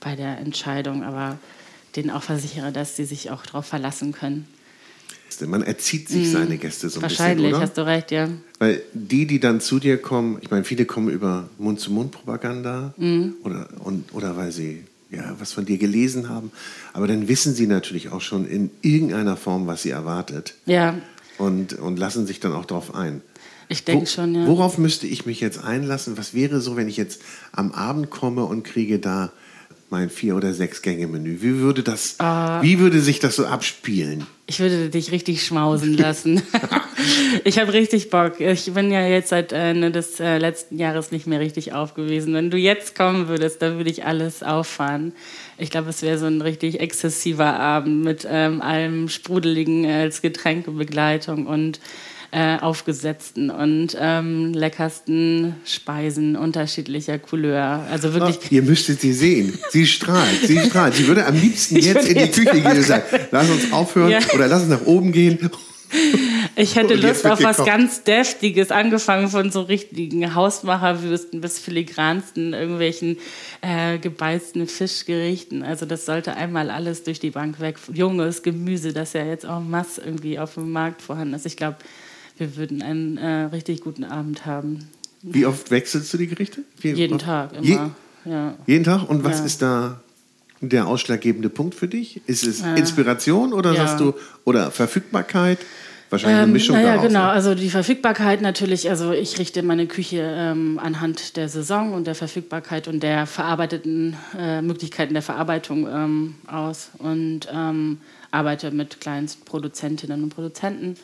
bei der Entscheidung, aber denen auch versichere, dass sie sich auch darauf verlassen können. Man erzieht sich seine Gäste so ein bisschen, Wahrscheinlich, hast du recht, ja. Weil die, die dann zu dir kommen, ich meine, viele kommen über Mund-zu-Mund-Propaganda Mhm. oder, und, oder weil sie ja, was von dir gelesen haben. Aber dann wissen sie natürlich auch schon in irgendeiner Form, was sie erwartet Ja, und, und lassen sich dann auch darauf ein. ich denke Wo- schon, ja. Worauf müsste ich mich jetzt einlassen? Was wäre so, wenn ich jetzt am Abend komme und kriege da mein Vier- oder Sechs-Gänge-Menü? Wie würde das, Ah. wie würde sich das so abspielen? Ich würde dich richtig schmausen lassen. ich habe richtig Bock. Ich bin ja jetzt seit Ende des äh, letzten Jahres nicht mehr richtig aufgewiesen. Wenn du jetzt kommen würdest, dann würde ich alles auffahren. Ich glaube, es wäre so ein richtig exzessiver Abend mit ähm, allem Sprudeligen als Getränkebegleitung und äh, aufgesetzten und ähm, leckersten Speisen unterschiedlicher Couleur. Also wirklich. Ihr müsstet sie sehen. Sie strahlt, sie strahlt. Sie würde am liebsten Ich jetzt in die jetzt Küche gehen und sagen, lass uns aufhören Ja. oder lass uns nach oben gehen. Ich hätte Lust auf was gekocht. ganz Deftiges, angefangen von so richtigen Hausmacherwürsten bis filigransten, irgendwelchen äh, gebeißten Fischgerichten. Also das sollte einmal alles durch die Bank weg. Junges Gemüse, das ja jetzt auch mass irgendwie auf dem Markt vorhanden ist. Ich glaube, wir würden einen äh, richtig guten Abend haben. Wie oft wechselst du die Gerichte? Wie Jeden oft? Tag, Je, immer. ja. jeden Tag? Und was Ja. ist da der ausschlaggebende Punkt für dich? Ist es Inspiration oder ja. sagst du, oder Verfügbarkeit? Wahrscheinlich eine Ähm, Mischung naja, daraus. genau. ne? Also die Verfügbarkeit natürlich. Also ich richte meine Küche ähm, anhand der Saison und der Verfügbarkeit und der verarbeiteten äh, Möglichkeiten der Verarbeitung ähm, aus und ähm, arbeite mit Kleinstproduzentinnen und Produzenten.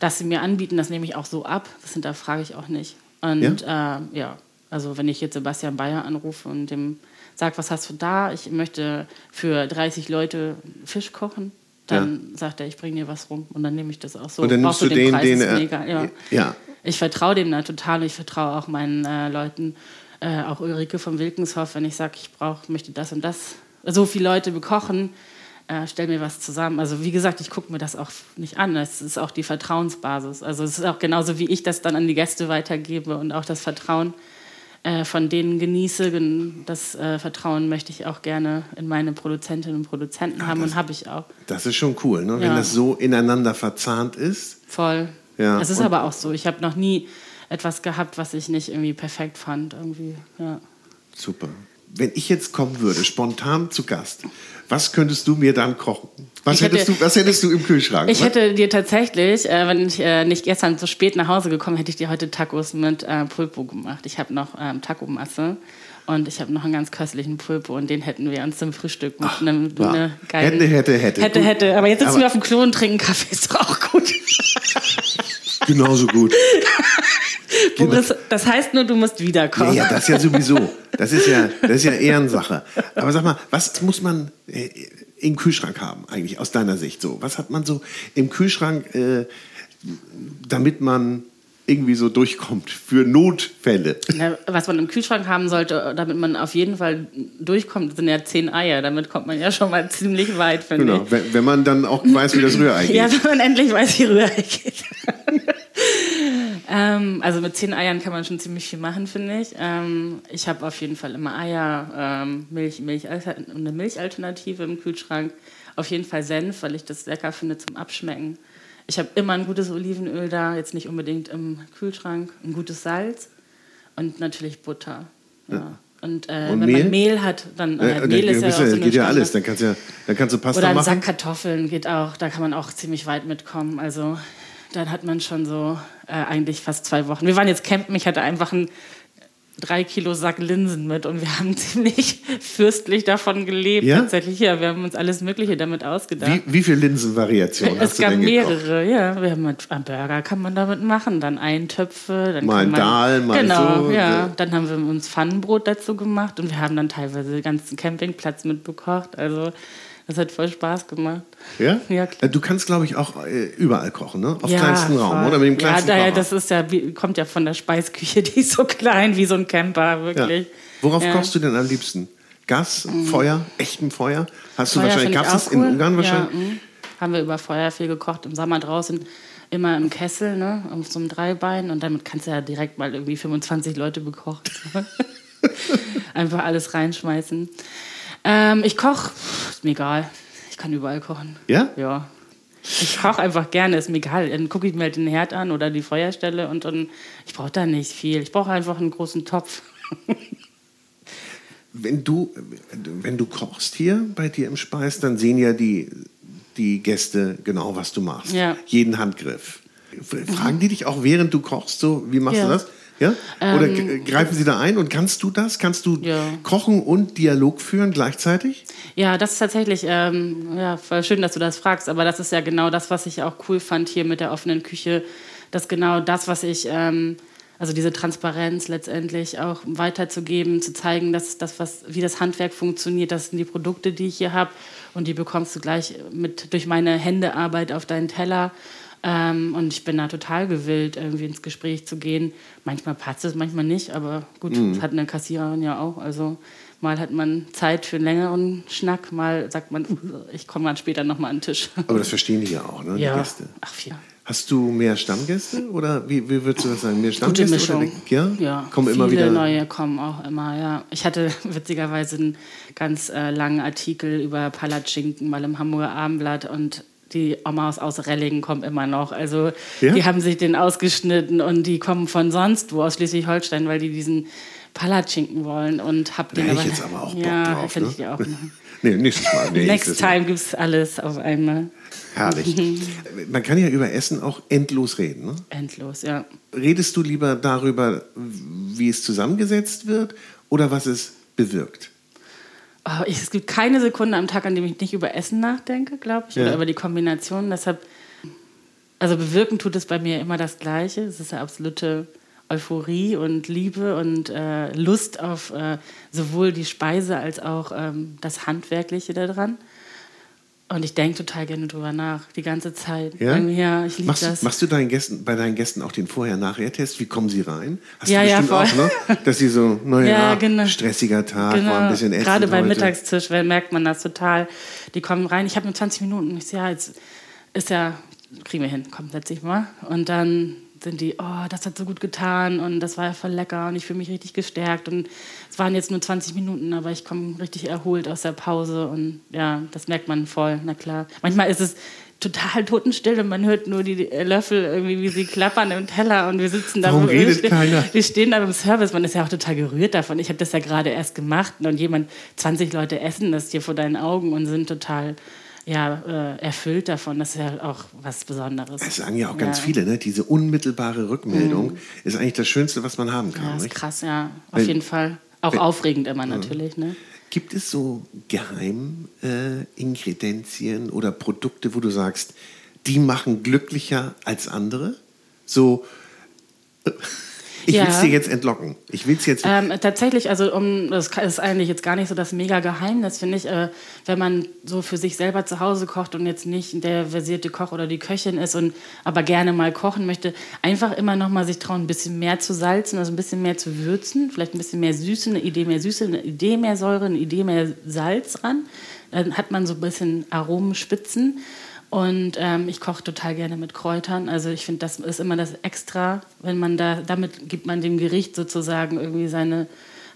Dass sie mir anbieten, das nehme ich auch so ab. Das hinterfrage ich auch nicht. Und ja, äh, ja also wenn ich jetzt Sebastian Bayer anrufe und dem sage, was hast du da? Ich möchte für 30 Leute Fisch kochen. Dann sagt er, ich bringe dir was rum und dann nehme ich das auch so. Und dann auch nimmst für du den, Preis den mir egal, ja. ja. Ich vertraue dem da total und ich vertraue auch meinen äh, Leuten, äh, auch Ulrike vom Wilkenshof, wenn ich sage, ich brauche, möchte das und das. So viele Leute bekochen, äh, stell mir was zusammen. Also wie gesagt, ich gucke mir das auch nicht an. Es ist auch die Vertrauensbasis. Also es ist auch genauso, wie ich das dann an die Gäste weitergebe und auch das Vertrauen äh, von denen genieße. Gen- Das äh, Vertrauen möchte ich auch gerne in meine Produzentinnen und Produzenten haben und habe ich auch. Das ist schon cool, ne? wenn Ja. das so ineinander verzahnt ist. Voll. Ja, Es ist und- aber auch so. Ich habe noch nie etwas gehabt, was ich nicht irgendwie perfekt fand. Irgendwie, ja. Super. Wenn ich jetzt kommen würde, spontan zu Gast, was könntest du mir dann kochen? Was, Ich hätte- hättest, du, was hättest du im Kühlschrank? Ich Was- hätte dir tatsächlich, äh, wenn ich äh, nicht gestern so spät nach Hause gekommen, hätte ich dir heute Tacos mit äh, Pulpo gemacht. Ich habe noch ähm, Taco-Masse und ich habe noch einen ganz köstlichen Pulpo und den hätten wir uns zum Frühstück mit einem ja. eine geilen... Hätte, hätte, hätte. Hätte, hätte. Aber jetzt sitzen Aber- wir auf dem Klo und trinken Kaffee, ist doch auch gut. Genauso gut. Boris, das heißt nur, du musst Ja, wiederkommen. ja, das ja sowieso. Das ist ja, das ist ja Ehrensache. Aber sag mal, was muss man äh, im Kühlschrank haben eigentlich aus deiner Sicht so? Was hat man so im Kühlschrank, äh, damit man irgendwie so durchkommt für Notfälle? Ja, was man im Kühlschrank haben sollte, damit man auf jeden Fall durchkommt, sind ja zehn Eier. Damit kommt man ja schon mal ziemlich weit, finde Genau, ich. wenn, wenn man dann auch weiß, wie das Rührei geht. Ja, wenn man endlich weiß, wie Rührei geht. ähm, also mit zehn Eiern kann man schon ziemlich viel machen, finde ich. Ähm, ich habe auf jeden Fall immer Eier, ähm, Milch, Milch, eine Milchalternative im Kühlschrank. Auf jeden Fall Senf, weil ich das lecker finde zum Abschmecken. Ich habe immer ein gutes Olivenöl da, jetzt nicht unbedingt im Kühlschrank. Ein gutes Salz und natürlich Butter. Ja. Und, äh, Und wenn Mehl? man Mehl hat, dann Äh, Mehl dann ist ja du- so eine geht ja alles. Dann kannst du, ja, dann kannst du Pasta oder ein machen. Sack Kartoffeln geht auch, da kann man auch ziemlich weit mitkommen. Also dann hat man schon so äh, eigentlich fast zwei Wochen. Wir waren jetzt campen, ich hatte einfach einen drei Kilo Sack Linsen mit und wir haben ziemlich fürstlich davon gelebt. Ja? Tatsächlich, ja, wir haben uns alles Mögliche damit ausgedacht. Wie, wie viele Linsenvariationen es hast du gab denn gekocht? mehrere, ja. Wir haben mit am Burger kann man damit machen, dann Eintöpfe, dann Mal man, Dahl, mal genau, so, ja. so. Dann haben wir uns Pfannenbrot dazu gemacht und wir haben dann teilweise den ganzen Campingplatz mitbekocht. Also das hat voll Spaß gemacht. Ja? Ja, klar. Äh, Du kannst, glaube ich, auch äh, überall kochen, ne? Auf Ja, kleinstem Raum, voll. oder? Mit dem kleinsten ja, daher, Kocher. das ist ja, kommt ja von der Speisküche, die ist so klein wie so ein Camper, Ja. wirklich. Worauf Ja. kochst du denn am liebsten? Gas, Feuer, echtem Feuer? Hast du Feuer wahrscheinlich, find ich gab es auch in cool. Ungarn Ja, wahrscheinlich? mhm. haben wir über Feuer viel gekocht, im Sommer draußen immer im Kessel, ne, auf so einem Dreibein und damit kannst du ja direkt mal irgendwie 25 Leute bekocht. Einfach alles reinschmeißen. Ähm, ich koche, ist mir egal. Ich kann überall kochen. Ja? Ja. Ich koche einfach gerne, ist mir egal. Dann gucke ich mir halt den Herd an oder die Feuerstelle und dann, ich brauche da nicht viel. Ich brauche einfach einen großen Topf. wenn du, wenn du kochst hier bei dir im Speis, dann sehen ja die, die Gäste genau, was du machst. Ja. Jeden Handgriff. Fragen die dich auch, während du kochst, so, wie machst Ja. du das? Ja? Oder Ähm, greifen sie da ein und kannst du das? Kannst du Ja. kochen und Dialog führen gleichzeitig? Ja, das ist tatsächlich, ähm, ja, schön, dass du das fragst, aber das ist ja genau das, was ich auch cool fand hier mit der offenen Küche, dass genau das, was ich, ähm, also diese Transparenz letztendlich auch weiterzugeben, zu zeigen, dass das, was, wie das Handwerk funktioniert, das sind die Produkte, die ich hier habe und die bekommst du gleich mit durch meine Händearbeit auf deinen Teller. Ähm, und ich bin da total gewillt, irgendwie ins Gespräch zu gehen. Manchmal passt es, manchmal nicht, aber gut, das hat eine Kassiererin ja auch. Also mal hat man Zeit für einen längeren Schnack, mal sagt man, "Uh, ich komme dann später nochmal an den Tisch. Aber das verstehen die ja auch, ne? Die Gäste. Ach, vier. Hast du mehr Stammgäste oder wie, wie würdest du das sagen? Mehr Gute Stammgäste? Mischung. Oder, ja? ja. Kommen viele immer wieder. neue kommen auch immer, ja. Ich hatte witzigerweise einen ganz äh, langen Artikel über Palatschinken mal im Hamburger Abendblatt und die Omas aus Rellingen kommen immer noch. Also Ja? die haben sich den ausgeschnitten und die kommen von sonst wo aus Schleswig-Holstein, weil die diesen Palatschinken wollen und hab den aber ich jetzt aber auch Bock ja, drauf. ne? ich dir auch machen. nee, nächstes Mal. Nee, Next time gibt's alles auf einmal. Herrlich. Man kann ja über Essen auch endlos reden. Ne? Endlos, ja. Redest du lieber darüber, wie es zusammengesetzt wird oder was es bewirkt? Oh, ich, es gibt keine Sekunde am Tag, an dem ich nicht über Essen nachdenke, glaube ich, Ja. oder über die Kombination. Deshalb, also bewirken tut es bei mir immer das Gleiche. Es ist eine absolute Euphorie und Liebe und äh, Lust auf äh, sowohl die Speise als auch ähm, das Handwerkliche daran. Und ich denke total gerne drüber nach, die ganze Zeit. Ja? Ja ich liebe Machst, das. machst du deinen Gästen, bei deinen Gästen auch den Vorher-Nachher-Test? Wie kommen sie rein? Hast Ja, du ja, bestimmt voll. auch, ne? Dass sie so, naja, Ja, genau. stressiger Tag, war ein bisschen ätzend Gerade beim heute. Mittagstisch weil merkt man das total. Die kommen rein, ich habe nur 20 Minuten. Ich sage, ja, jetzt ist ja, kriegen wir hin, komm, setz dich mal. Und dann sind die, oh, das hat so gut getan und das war ja voll lecker und ich fühle mich richtig gestärkt. Und es waren jetzt nur 20 Minuten, aber ich komme richtig erholt aus der Pause und ja, das merkt man voll, na klar. Manchmal ist es total totenstill und man hört nur die Löffel irgendwie, wie sie klappern im Teller und wir sitzen da. Warum redet wir- keiner? wir stehen da beim Service, man ist ja auch total gerührt davon. Ich habe das ja gerade erst gemacht und jemand, 20 Leute essen das hier vor deinen Augen und sind total ja, äh, erfüllt davon. Das ist ja auch was Besonderes. Das sagen ja auch ganz Ja. viele, ne? Diese unmittelbare Rückmeldung ist eigentlich das Schönste, was man haben kann. Ja, ist nicht? krass, ja. Auf Wenn- jeden Fall. Auch wenn- aufregend immer natürlich, ne? Gibt es so Geheimingredienzien äh, oder Produkte, wo du sagst, die machen glücklicher als andere? So, äh, ich Ja. will es dir jetzt entlocken. Ich will es jetzt. Ähm, tatsächlich, also um, das ist eigentlich jetzt gar nicht so das mega Geheimnis, finde ich, äh, wenn man so für sich selber zu Hause kocht und jetzt nicht der versierte Koch oder die Köchin ist und aber gerne mal kochen möchte, einfach immer noch mal sich trauen, ein bisschen mehr zu salzen, also ein bisschen mehr zu würzen, vielleicht ein bisschen mehr Süße, eine Idee mehr Süße, eine Idee mehr Säure, eine Idee mehr Salz ran. Dann hat man so ein bisschen Aromenspitzen. Und ähm, ich koche total gerne mit Kräutern. Also ich finde, das ist immer das Extra, wenn man da, damit gibt man dem Gericht sozusagen irgendwie seine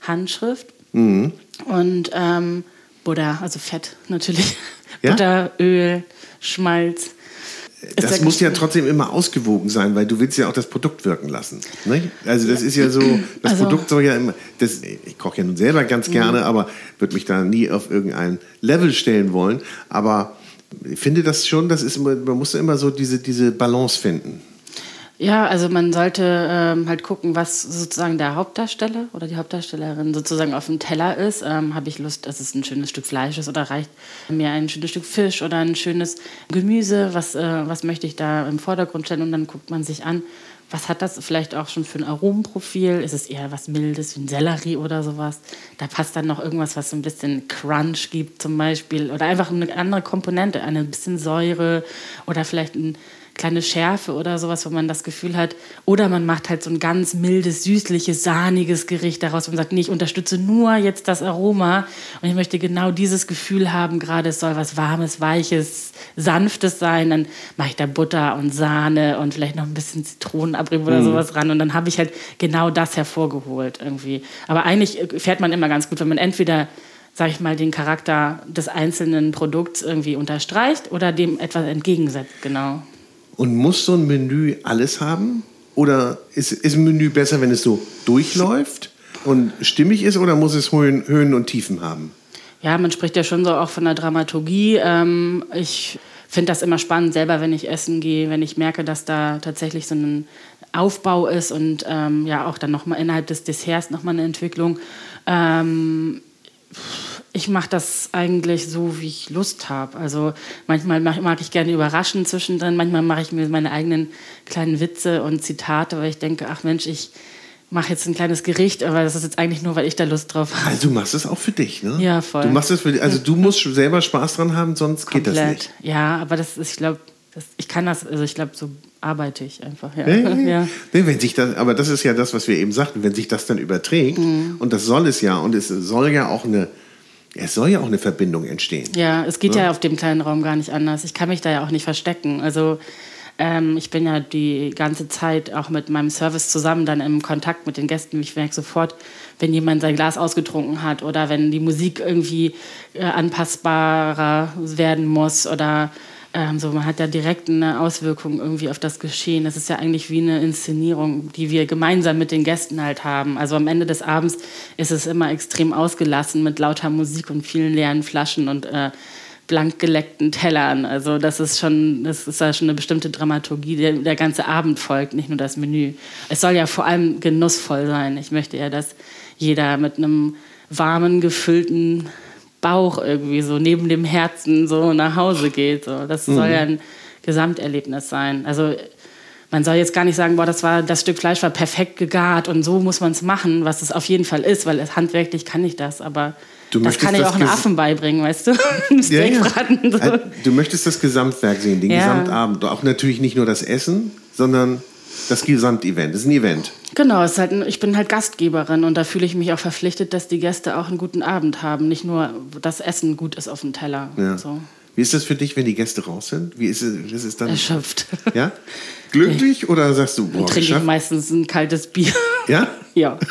Handschrift. Mhm. Und ähm, Butter, also Fett natürlich. Ja? Butter, Öl, Schmalz. Ist das muss ja trotzdem immer ausgewogen sein, weil du willst ja auch das Produkt wirken lassen. Ne? Also das ist ja so, das Also- Mhm. Produkt soll ja immer, das, ich koche ja nun selber ganz gerne, aber würde mich da nie auf irgendein Level stellen wollen. Aber ich finde das schon, das ist immer, man muss immer so diese, diese Balance finden. Ja, also man sollte ähm, halt gucken, was sozusagen der Hauptdarsteller oder die Hauptdarstellerin sozusagen auf dem Teller ist. Ähm, Habe ich Lust, dass es ein schönes Stück Fleisch ist oder reicht mir ein schönes Stück Fisch oder ein schönes Gemüse? Was, äh, was möchte ich da im Vordergrund stellen? Und dann guckt man sich an, was hat das vielleicht auch schon für ein Aromenprofil? Ist es eher was Mildes wie ein Sellerie oder sowas? Da passt dann noch irgendwas, was so ein bisschen Crunch gibt zum Beispiel oder einfach eine andere Komponente, eine bisschen Säure oder vielleicht ein kleine Schärfe oder sowas, wo man das Gefühl hat. Oder man macht halt so ein ganz mildes, süßliches, sahniges Gericht daraus und sagt, nee, ich unterstütze nur jetzt das Aroma und ich möchte genau dieses Gefühl haben, gerade es soll was Warmes, Weiches, Sanftes sein. Dann mache ich da Butter und Sahne und vielleicht noch ein bisschen Zitronenabrieb oder mhm. sowas ran und dann habe ich halt genau das hervorgeholt irgendwie. Aber eigentlich fährt man immer ganz gut, wenn man entweder sage ich mal, den Charakter des einzelnen Produkts irgendwie unterstreicht oder dem etwas entgegensetzt, genau. Und muss so ein Menü alles haben? Oder ist, ist ein Menü besser, wenn es so durchläuft und stimmig ist, oder muss es Höhen, Höhen und Tiefen haben? Ja, man spricht ja schon so auch von der Dramaturgie. Ähm, ich finde das immer spannend, selber, wenn ich essen gehe, wenn ich merke, dass da tatsächlich so ein Aufbau ist und ähm, ja auch dann nochmal innerhalb des Desserts nochmal eine Entwicklung. Ähm, ich mache das eigentlich so, wie ich Lust habe. Also manchmal mag, mag, ich gerne überraschen zwischendrin, manchmal mache ich mir meine eigenen kleinen Witze und Zitate, weil ich denke, ach Mensch, ich mache jetzt ein kleines Gericht, aber das ist jetzt eigentlich nur, weil ich da Lust drauf habe. Also du machst es auch für dich, ne? Ja, voll. Du machst es für dich, also du musst selber Spaß dran haben, sonst Komplett. geht das nicht. Ja, aber das ist, ich glaube, ich kann das, also ich glaube, so arbeite ich einfach. Ja. Ja, ja. Nee, wenn sich das, aber das ist ja das, was wir eben sagten, wenn sich das dann überträgt, mhm. und das soll es ja, und es soll ja auch eine es soll ja auch eine Verbindung entstehen. Ja, es geht ja, ja auf dem kleinen Raum gar nicht anders. Ich kann mich da ja auch nicht verstecken. Also ähm, ich bin ja die ganze Zeit auch mit meinem Service zusammen dann im Kontakt mit den Gästen. Ich merke sofort, wenn jemand sein Glas ausgetrunken hat oder wenn die Musik irgendwie äh, anpassbarer werden muss oder ähm, so, man hat ja direkt eine Auswirkung irgendwie auf das Geschehen. Das ist ja eigentlich wie eine Inszenierung, die wir gemeinsam mit den Gästen halt haben. Also am Ende des Abends ist es immer extrem ausgelassen mit lauter Musik und vielen leeren Flaschen und äh, blank geleckten Tellern. Also das ist schon, das ist ja schon eine bestimmte Dramaturgie, der, der ganze Abend folgt, nicht nur das Menü. Es soll ja vor allem genussvoll sein. Ich möchte ja, dass jeder mit einem warmen, gefüllten Bauch irgendwie so neben dem Herzen so nach Hause geht. So. Das mhm. soll ja ein Gesamterlebnis sein. Also man soll jetzt gar nicht sagen, boah, das, war, das Stück Fleisch war perfekt gegart und so muss man es machen, was es auf jeden Fall ist, weil handwerklich kann ich das, aber du das kann ich auch einem Affen beibringen, weißt du? ja, ja. So. Äh, du möchtest das Gesamtwerk sehen, den ja. Gesamtabend. Auch natürlich nicht nur das Essen, sondern das Gesamtevent. Ist ein Event. Genau, es ist halt, ich bin halt Gastgeberin und da fühle ich mich auch verpflichtet, dass die Gäste auch einen guten Abend haben. Nicht nur das Essen gut ist auf dem Teller. Ja. So. Wie ist das für dich, wenn die Gäste raus sind? Wie ist es, ist es dann? Erschöpft. Ja? Glücklich nee. oder sagst du, boah, Dann trinke ich meistens ein kaltes Bier. Ja? ja.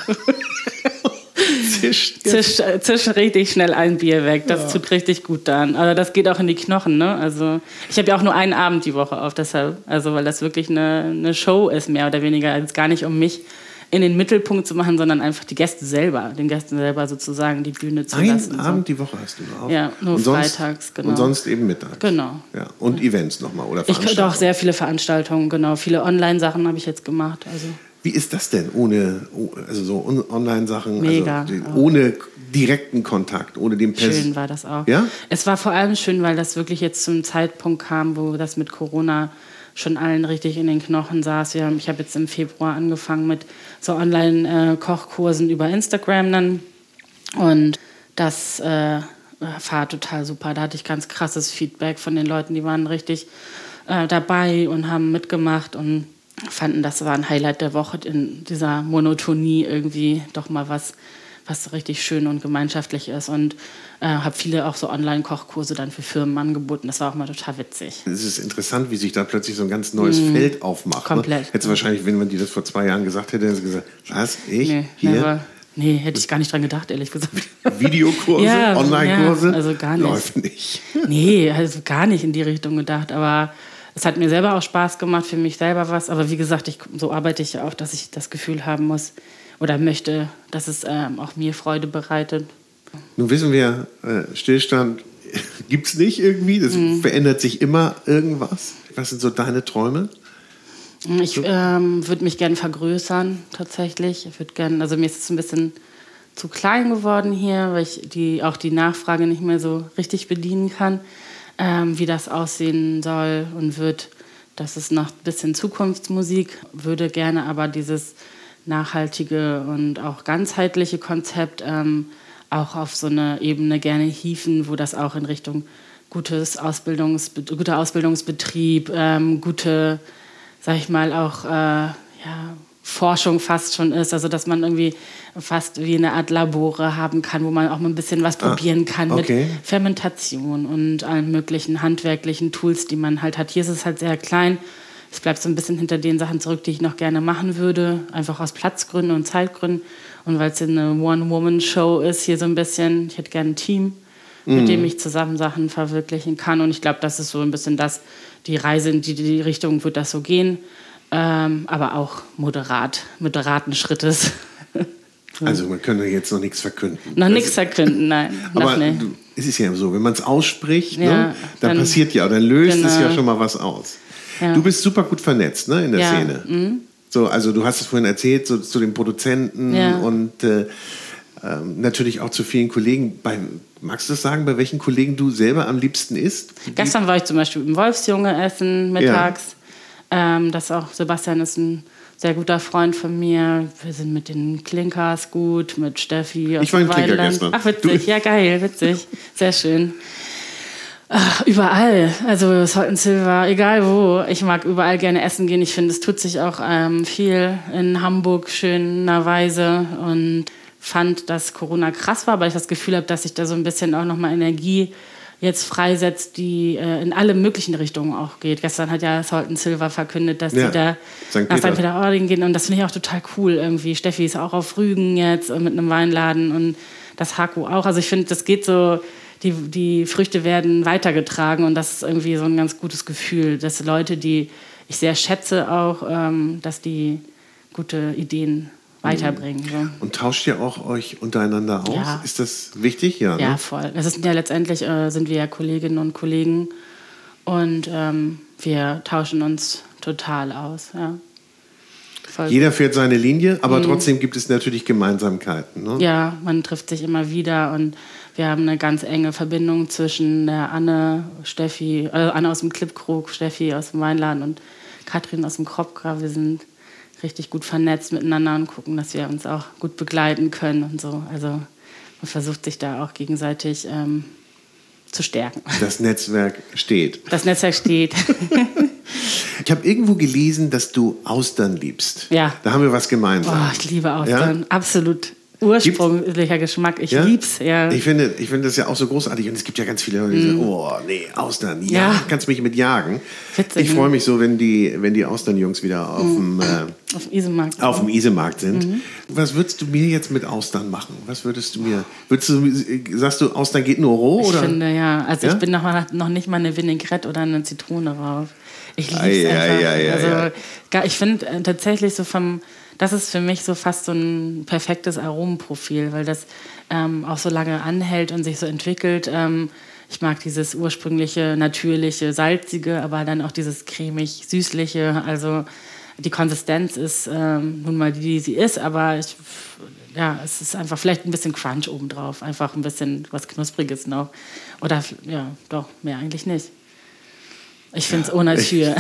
zisch, zisch, zisch richtig schnell ein Bier weg. Das ja. tut richtig gut dann. Aber das geht auch in die Knochen. Ne? Also ich habe ja auch nur einen Abend die Woche auf, deshalb. Also weil das wirklich eine, eine Show ist, mehr oder weniger. Also gar nicht um mich in den Mittelpunkt zu machen, sondern einfach die Gäste selber, den Gästen selber sozusagen die Bühne zu Einen lassen. Einen Abend so. die Woche hast du noch. Ja, nur und freitags, genau. Und sonst eben mittags. Genau. Ja. Und ja. Events nochmal oder Veranstaltungen? Ich doch sehr viele Veranstaltungen, genau. Viele Online-Sachen habe ich jetzt gemacht. Also. Wie ist das denn ohne, also so Online-Sachen, Mega. Also ohne direkten Kontakt, ohne den Pers Schön war das auch. Ja? Es war vor allem schön, weil das wirklich jetzt zum Zeitpunkt kam, wo das mit Corona schon allen richtig in den Knochen saß. Wir ich habe jetzt im Februar angefangen mit so Online-Kochkursen über Instagram dann und das äh, war total super. Da hatte ich ganz krasses Feedback von den Leuten, die waren richtig äh, dabei und haben mitgemacht und fanden, das war ein Highlight der Woche in dieser Monotonie irgendwie doch mal was, was richtig schön und gemeinschaftlich ist. Und äh, habe viele auch so Online-Kochkurse dann für Firmen angeboten. Das war auch mal total witzig. Es ist interessant, wie sich da plötzlich so ein ganz neues mm, Feld aufmacht. Ne? Komplett. Ne? Hättest du wahrscheinlich, wenn man dir das vor zwei Jahren gesagt hätte, hättest du gesagt, was, ich? Nee, hier? Never. Nee, hätte ich gar nicht dran gedacht, ehrlich gesagt. Videokurse, ja, Online-Kurse? Ja, also gar nicht. Läuft nicht. nee, also gar nicht in die Richtung gedacht. Aber es hat mir selber auch Spaß gemacht, für mich selber was. Aber wie gesagt, ich, so arbeite ich auch, dass ich das Gefühl haben muss oder möchte, dass es ähm, auch mir Freude bereitet. Nun wissen wir, äh, Stillstand gibt es nicht irgendwie. Das mhm. verändert sich immer irgendwas. Was sind so deine Träume? Ich ähm, würde mich gerne vergrößern, tatsächlich. Ich würde gerne, also mir ist es ein bisschen zu klein geworden hier, weil ich die, auch die Nachfrage nicht mehr so richtig bedienen kann ähm, wie das aussehen soll und wird. Das ist noch ein bisschen Zukunftsmusik, würde gerne aber dieses nachhaltige und auch ganzheitliche Konzept ähm, auch auf so eine Ebene gerne hieven, wo das auch in Richtung gutes Ausbildungs, guter Ausbildungsbetrieb, ähm, gute, sag ich mal, auch äh, ja, Forschung fast schon ist. Also dass man irgendwie fast wie eine Art Labore haben kann, wo man auch mal ein bisschen was ah, probieren kann okay. mit Fermentation und allen möglichen handwerklichen Tools, die man halt hat. Hier ist es halt sehr klein. Es bleibt so ein bisschen hinter den Sachen zurück, die ich noch gerne machen würde, einfach aus Platzgründen und Zeitgründen. Und weil es eine One-Woman-Show ist, hier so ein bisschen, ich hätte gerne ein Team, mit mm. dem ich zusammen Sachen verwirklichen kann. Und ich glaube, das ist so ein bisschen das, die Reise in die, die Richtung wird das so gehen. Ähm, aber auch moderat, moderaten Schrittes. Also man könnte jetzt noch nichts verkünden. Noch nichts verkünden, nein. aber nicht. es ist ja so, wenn man es ausspricht, ne, ja, ne, dann, dann, passiert ja, dann löst genau. es ja schon mal was aus. Ja. Du bist super gut vernetzt ne, in der ja. Szene. Mhm. So, also du hast es vorhin erzählt, so, zu den Produzenten und äh, äh, natürlich auch zu vielen Kollegen. Bei, magst du das sagen, bei welchen Kollegen du selber am liebsten isst? Gestern war ich zum Beispiel im Wolfsjunge essen mittags. Ähm, das auch, Sebastian ist ein sehr guter Freund von mir. Wir sind mit den Klinkers gut, mit Steffi. Ich war in Klinker gestern. Ach, witzig. Du? Ja, geil, witzig. Sehr schön. Ach, überall. Also Salt Silver, egal wo. Ich mag überall gerne essen gehen. Ich finde, es tut sich auch ähm, viel in Hamburg schönerweise und fand, dass Corona krass war, weil ich das Gefühl habe, dass ich da so ein bisschen auch nochmal Energie jetzt freisetzt, die äh, in alle möglichen Richtungen auch geht. Gestern hat ja Salt Silver verkündet, dass ja, die da St. nach St. Peter-Ording gehen und das finde ich auch total cool irgendwie. Steffi ist auch auf Rügen jetzt mit einem Weinladen und das Haku auch. Also ich finde, das geht so, die, die Früchte werden weitergetragen und das ist irgendwie so ein ganz gutes Gefühl, dass Leute, die ich sehr schätze auch, ähm, dass die gute Ideen weiterbringen. So. Und tauscht ihr auch euch untereinander aus? Ja. Ist das wichtig? Ja, ja ne? voll. Das ist ja letztendlich äh, sind wir ja Kolleginnen und Kollegen und ähm, wir tauschen uns total aus. Ja. Jeder fährt seine Linie, aber mhm. trotzdem gibt es natürlich Gemeinsamkeiten. Ne? Ja, man trifft sich immer wieder und wir haben eine ganz enge Verbindung zwischen der Anne, Steffi, also Anne aus dem Clipkrug, Steffi aus dem Weinladen und Katrin aus dem Kropka. Wir sind richtig gut vernetzt miteinander und gucken, dass wir uns auch gut begleiten können und so. Also man versucht sich da auch gegenseitig ähm, zu stärken. Das Netzwerk steht. Das Netzwerk steht. ich habe irgendwo gelesen, dass du Austern liebst. Ja. Da haben wir was gemeinsam. Oh, ich liebe Austern, ja? absolut ursprünglicher Geschmack. Ich ja? lieb's, ja. Ich finde, ich finde das ja auch so großartig. Und es gibt ja ganz viele Leute, die sagen, mm. oh, nee, Austern, ja, ja. kannst mich mit jagen. Witzig, ich freue mich so, wenn die, wenn die Austernjungs wieder auf, mm. dem, äh, auf, Isemarkt. auf dem Isemarkt sind. Mhm. Was würdest du mir jetzt mit Austern machen? Was würdest du mir, würdest du, sagst du, Austern geht nur roh? Ich oder? finde, ja. Also ja? ich bin noch, noch nicht mal eine Vinaigrette oder eine Zitrone drauf. Ich liebe es einfach. also, ich finde äh, tatsächlich so vom das ist für mich so fast so ein perfektes Aromenprofil, weil das ähm, auch so lange anhält und sich so entwickelt. Ähm, ich mag dieses ursprüngliche, natürliche, salzige, aber dann auch dieses cremig-süßliche. Also die Konsistenz ist ähm, nun mal die, die sie ist, aber ich, ja, es ist einfach vielleicht ein bisschen Crunch obendrauf, einfach ein bisschen was Knuspriges noch. Oder ja, doch, mehr eigentlich nicht. Ich finde es ohne Tür.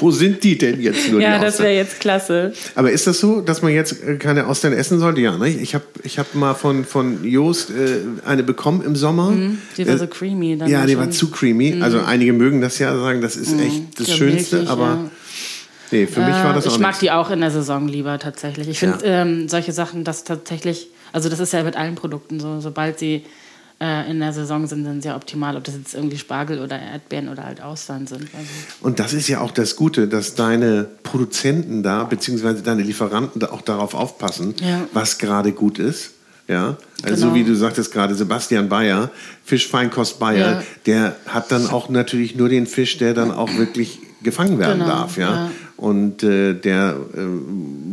Wo sind die denn jetzt nur? ja, das wäre jetzt klasse. Aber ist das so, dass man jetzt äh, keine Austern essen sollte? Ja, ne? Ich habe ich hab mal von, von Joost äh, eine bekommen im Sommer. Mm, die war äh, so creamy. Dann ja, die war zu creamy. Mm. Also einige mögen das ja sagen, das ist mm, echt das Schönste, milchig, aber... Ja. Nee, für mich war das äh, auch Ich mag nichts. die auch in der Saison lieber tatsächlich. Ich finde ja. ähm, solche Sachen, das tatsächlich, also das ist ja mit allen Produkten so, sobald sie äh, in der Saison sind, sind sehr optimal, ob das jetzt irgendwie Spargel oder Erdbeeren oder halt Austern sind. Also und das ist ja auch das Gute, dass deine Produzenten da, beziehungsweise deine Lieferanten da auch darauf aufpassen, ja. was gerade gut ist. Ja, also genau. so wie du sagtest gerade, Sebastian Bayer, Fischfeinkost Bayer, ja. der hat dann auch natürlich nur den Fisch, der dann auch wirklich gefangen werden genau, darf, ja. ja. Und äh, der, äh,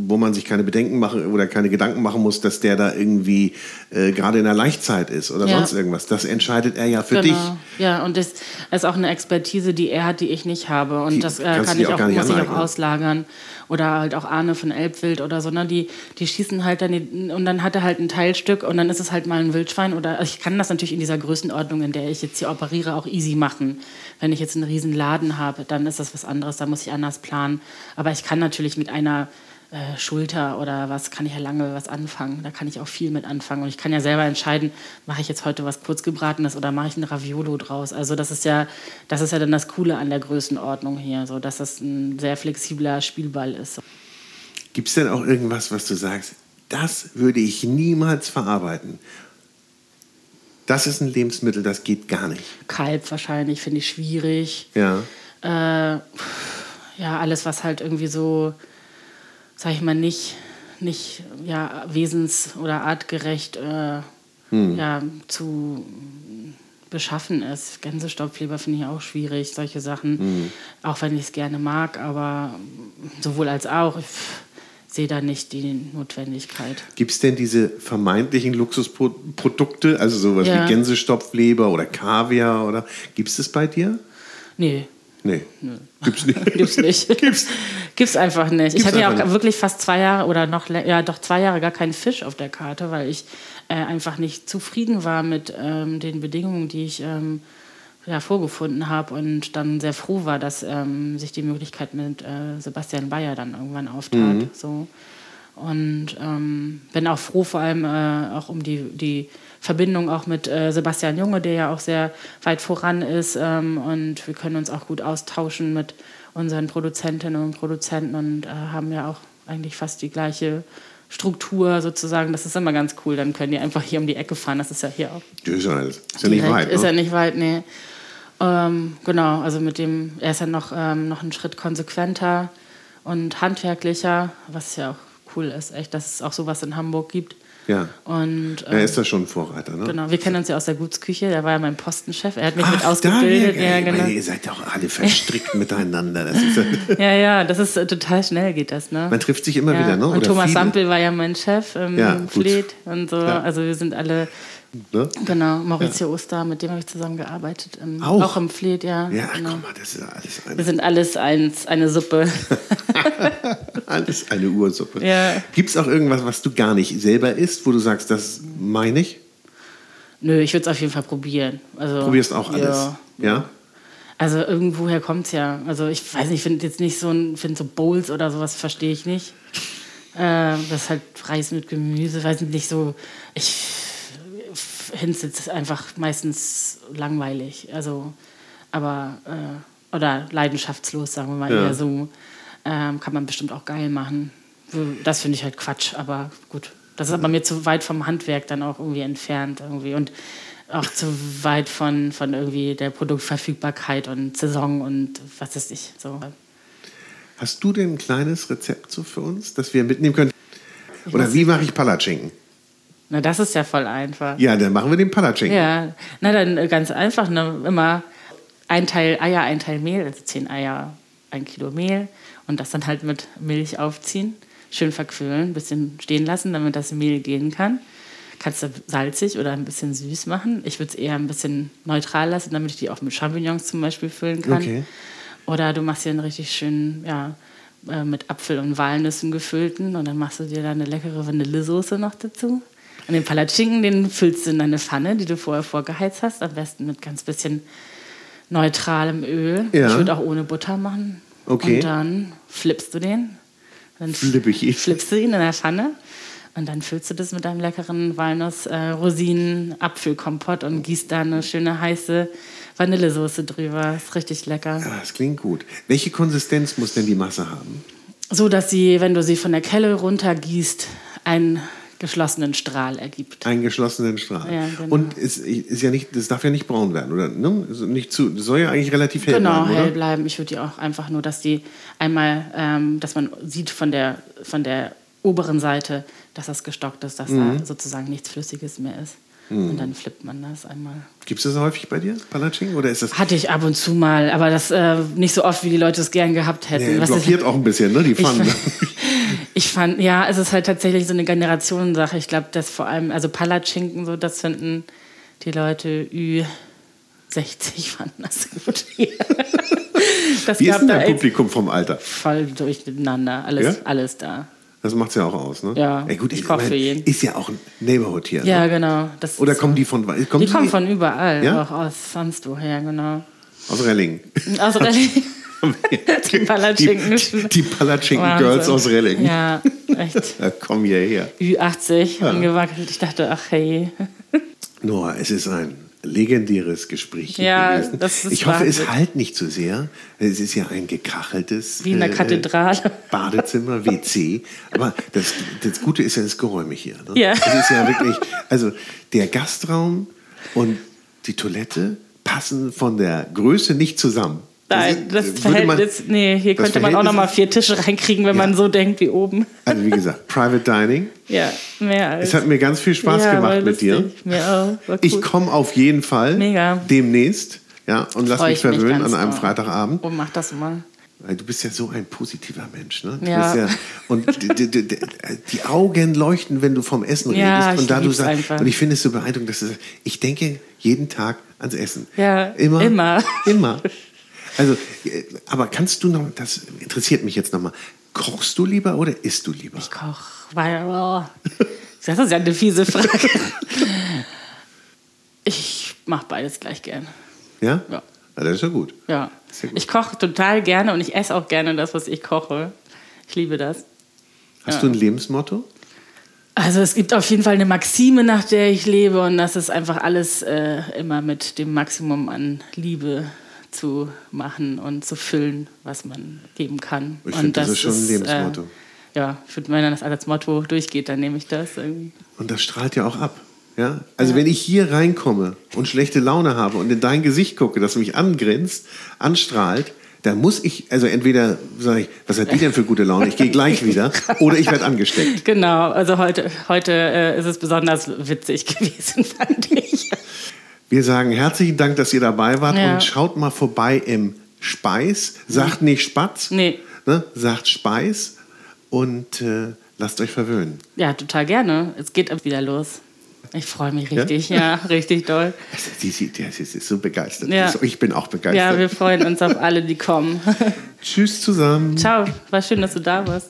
wo man sich keine Bedenken machen oder keine Gedanken machen muss, dass der da irgendwie äh, gerade in der Laichzeit ist oder ja. sonst irgendwas. Das entscheidet er ja für genau. dich. Ja, und das ist auch eine Expertise, die er hat, die ich nicht habe. Und die das äh, kann ich auch, auch muss ich auch auslagern oder halt auch Arne von Elbwild oder so, ne? die, die schießen halt dann die, und dann hat er halt ein Teilstück und dann ist es halt mal ein Wildschwein oder ich kann das natürlich in dieser Größenordnung, in der ich jetzt hier operiere, auch easy machen. Wenn ich jetzt einen riesen Laden habe, dann ist das was anderes, da muss ich anders planen. Aber ich kann natürlich mit einer äh, Schulter oder was, kann ich ja lange was anfangen. Da kann ich auch viel mit anfangen. Und ich kann ja selber entscheiden, mache ich jetzt heute was kurzgebratenes oder mache ich ein Raviolo draus. Also das ist ja, das ist ja dann das Coole an der Größenordnung hier, so dass das ein sehr flexibler Spielball ist. Gibt es denn auch irgendwas, was du sagst, das würde ich niemals verarbeiten? Das ist ein Lebensmittel, das geht gar nicht. Kalb wahrscheinlich, finde ich schwierig. Ja. Äh, ja, alles, was halt irgendwie so sag ich mal, nicht, nicht ja, wesens- oder artgerecht äh, hm. ja, zu beschaffen ist. Gänsestopfleber finde ich auch schwierig, solche Sachen. Hm. Auch wenn ich es gerne mag, aber sowohl als auch. Ich sehe da nicht die Notwendigkeit. Gibt es denn diese vermeintlichen Luxusprodukte, also sowas ja. wie Gänsestopfleber oder Kaviar oder gibt es das bei dir? Nee, Nee. Nö. Gibt's nicht. Gibt's nicht. Gibt's. Gibt's einfach nicht. Gibt's ich hatte ja auch nicht. wirklich fast zwei Jahre oder noch, ja, doch zwei Jahre gar keinen Fisch auf der Karte, weil ich äh, einfach nicht zufrieden war mit ähm, den Bedingungen, die ich ähm, ja, vorgefunden habe und dann sehr froh war, dass ähm, sich die Möglichkeit mit äh, Sebastian Bayer dann irgendwann auftat. Mhm. So. Und ähm, bin auch froh, vor allem äh, auch um die, die Verbindung auch mit äh, Sebastian Junge, der ja auch sehr weit voran ist. Ähm, und wir können uns auch gut austauschen mit unseren Produzentinnen und Produzenten und äh, haben ja auch eigentlich fast die gleiche Struktur sozusagen. Das ist immer ganz cool. Dann können die einfach hier um die Ecke fahren. Das ist ja hier auch. Ist ja, ist ja nicht weit. Ist ne? ja nicht weit, nee. Ähm, genau, also mit dem, er ist ja noch, ähm, noch einen Schritt konsequenter und handwerklicher, was ja auch cool ist, echt, dass es auch sowas in Hamburg gibt. Ja. Und, ähm, er ist da schon ein Vorreiter, ne? Genau, wir kennen uns ja aus der Gutsküche, der war ja mein Postenchef, er hat mich Ach, mit ausgebildet. Da, ja, genau. Ihr seid doch alle verstrickt miteinander. Ja, ja, das ist äh, total schnell geht das, ne? Man trifft sich immer ja. wieder, ne? Oder und Thomas viele. Sampel war ja mein Chef im ja, Fleet und so. Ja. Also wir sind alle Ne? Genau, Maurizio ja. Oster, mit dem habe ich zusammengearbeitet. Im, auch? auch im Fleet, ja. Ja, genau. guck mal, das ist alles eine. Wir sind alles eins, eine Suppe. alles eine Ursuppe. Ja. Gibt es auch irgendwas, was du gar nicht selber isst, wo du sagst, das meine ich? Nö, ich würde es auf jeden Fall probieren. Also, Probierst auch alles? Ja. ja? Also irgendwoher kommt es ja. Also ich weiß nicht, ich finde jetzt nicht so ein, finde so Bowls oder sowas verstehe ich nicht. Äh, das ist halt Reis mit Gemüse, weiß nicht so. Ich Hinz ist einfach meistens langweilig. Also, aber, äh, oder leidenschaftslos, sagen wir mal ja. eher so. Ähm, kann man bestimmt auch geil machen. Das finde ich halt Quatsch, aber gut. Das ist aber mir zu weit vom Handwerk dann auch irgendwie entfernt irgendwie und auch zu weit von, von irgendwie der Produktverfügbarkeit und Saison und was ist ich. So. Hast du denn ein kleines Rezept so für uns, das wir mitnehmen können? Oder wie mache ich Palatschinken? Na, das ist ja voll einfach. Ja, dann machen wir den Palatschinken. Ja, na dann äh, ganz einfach. Ne? Immer ein Teil Eier, ein Teil Mehl, also zehn Eier, ein Kilo Mehl und das dann halt mit Milch aufziehen. Schön verquirlen, ein bisschen stehen lassen, damit das Mehl gehen kann. Kannst du salzig oder ein bisschen süß machen. Ich würde es eher ein bisschen neutral lassen, damit ich die auch mit Champignons zum Beispiel füllen kann. Okay. Oder du machst hier einen richtig schönen, ja, äh, mit Apfel und Walnüssen gefüllten und dann machst du dir da eine leckere Vanillesoße noch dazu. Und den Palatschinken, den füllst du in eine Pfanne, die du vorher vorgeheizt hast, am besten mit ganz bisschen neutralem Öl. Ja. Ich würde auch ohne Butter machen. Okay. Und dann flippst du den. Dann Flipp ich ihn. Flippst du ihn in der Pfanne. Und dann füllst du das mit einem leckeren Walnuss-Rosinen-Apfelkompott äh, und gießt da eine schöne heiße Vanillesoße drüber. Ist richtig lecker. Ja, das klingt gut. Welche Konsistenz muss denn die Masse haben? So, dass sie, wenn du sie von der Kelle runtergießt, ein geschlossenen Strahl ergibt. Einen geschlossenen Strahl. Ja, genau. Und es ist ja nicht, das darf ja nicht braun werden, oder? Ne? Also nicht zu, das soll ja eigentlich relativ hell genau, bleiben. Genau, hell bleiben. Ich würde die auch einfach nur, dass die einmal, ähm, dass man sieht von der, von der oberen Seite, dass das gestockt ist, dass mhm. da sozusagen nichts Flüssiges mehr ist. Mhm. Und dann flippt man das einmal. Gibt es das häufig bei dir, Palatsching? Oder ist das Hatte ich ab und zu mal, aber das äh, nicht so oft, wie die Leute es gern gehabt hätten. Nee, blockiert auch ein bisschen, ne? Die Pfannen. Ich fand, ja, es ist halt tatsächlich so eine Generationensache. Ich glaube, dass vor allem, also Palatschinken, so, das finden die Leute Ü60 fanden das gut. das Wie ist denn dein Publikum vom Alter? Voll durcheinander, alles, ja? alles da. Das macht es ja auch aus, ne? Ja, Ey, gut, ich, ich koche für jeden. Ist ja auch ein Neighborhood hier. Ja, ne? genau. Oder kommen die von... Kommen die, die kommen von überall, ja? auch aus sonst woher, genau. Aus Relling. Aus Relling. die Palatschinken. Die, die Palatschinken-Girls aus Relling. Ja, echt. Ja, komm hierher. Ü80 ja. angewackelt. Ich dachte, ach hey. Noah, es ist ein legendäres Gespräch ja, gewesen. Das ist ich hoffe, es halt nicht zu sehr. Es ist ja ein gekacheltes Wie in der äh, Kathedrale. Badezimmer, WC. Aber das, das Gute ist ja das geräumig hier. Ne? Ja. Es ist ja wirklich, also der Gastraum und die Toilette passen von der Größe nicht zusammen. Nein, das, das Verhältnis, man, nee, hier könnte man auch noch mal vier Tische reinkriegen, wenn ja. man so denkt wie oben. Also wie gesagt, Private Dining. Ja, mehr als. Es hat mir ganz viel Spaß ja, gemacht mit dir. Mir auch. Ich komme auf jeden Fall Mega. demnächst. Ja, und lass mich verwöhnen an einem Freitagabend. Und mach das mal. Du bist ja so ein positiver Mensch, ne? Ja. ja und die, die, die, Augen leuchten, wenn du vom Essen ja, redest. Und da du sagst, einfach. und ich finde es so beeindruckend, dass du ich denke jeden Tag ans Essen. Ja, immer. Immer. Immer. Also, äh, aber kannst du noch, das interessiert mich jetzt nochmal, kochst du lieber oder isst du lieber? Ich koche, weil, oh, das ist ja eine fiese Frage. ich mache beides gleich gern. Ja? Ja. ja das ist ja gut. Ja. gut. Ich koche total gerne und ich esse auch gerne das, was ich koche. Ich liebe das. Hast Ja. du ein Lebensmotto? Also es gibt auf jeden Fall eine Maxime, nach der ich lebe und das ist einfach alles äh, immer mit dem Maximum an Liebe zu machen und zu füllen, was man geben kann. Ich finde, das, ist schon ein Lebensmotto. Äh, ja, ich finde, wenn das als Motto durchgeht, dann nehme ich das irgendwie. Und das strahlt ja auch ab. Ja? Also wenn ich hier reinkomme und schlechte Laune habe und in dein Gesicht gucke, das mich angrinst, anstrahlt, dann muss ich, also entweder sage ich, was hat die denn für gute Laune, ich gehe gleich wieder, oder ich werde angesteckt. Genau, also heute, heute äh, ist es besonders witzig gewesen, fand ich. Wir sagen herzlichen Dank, dass ihr dabei wart Ja. und schaut mal vorbei im Speis. Sagt nicht Spatz, Nee, ne? sagt Speis und äh, lasst euch verwöhnen. ja, total gerne. Es geht wieder los. Ich freue mich richtig, ja, richtig doll. Die, die, die, die ist so begeistert. Ja. Ich bin auch Ja, begeistert. wir freuen uns auf alle, die kommen. Tschüss zusammen. Ciao, war schön, dass du da warst.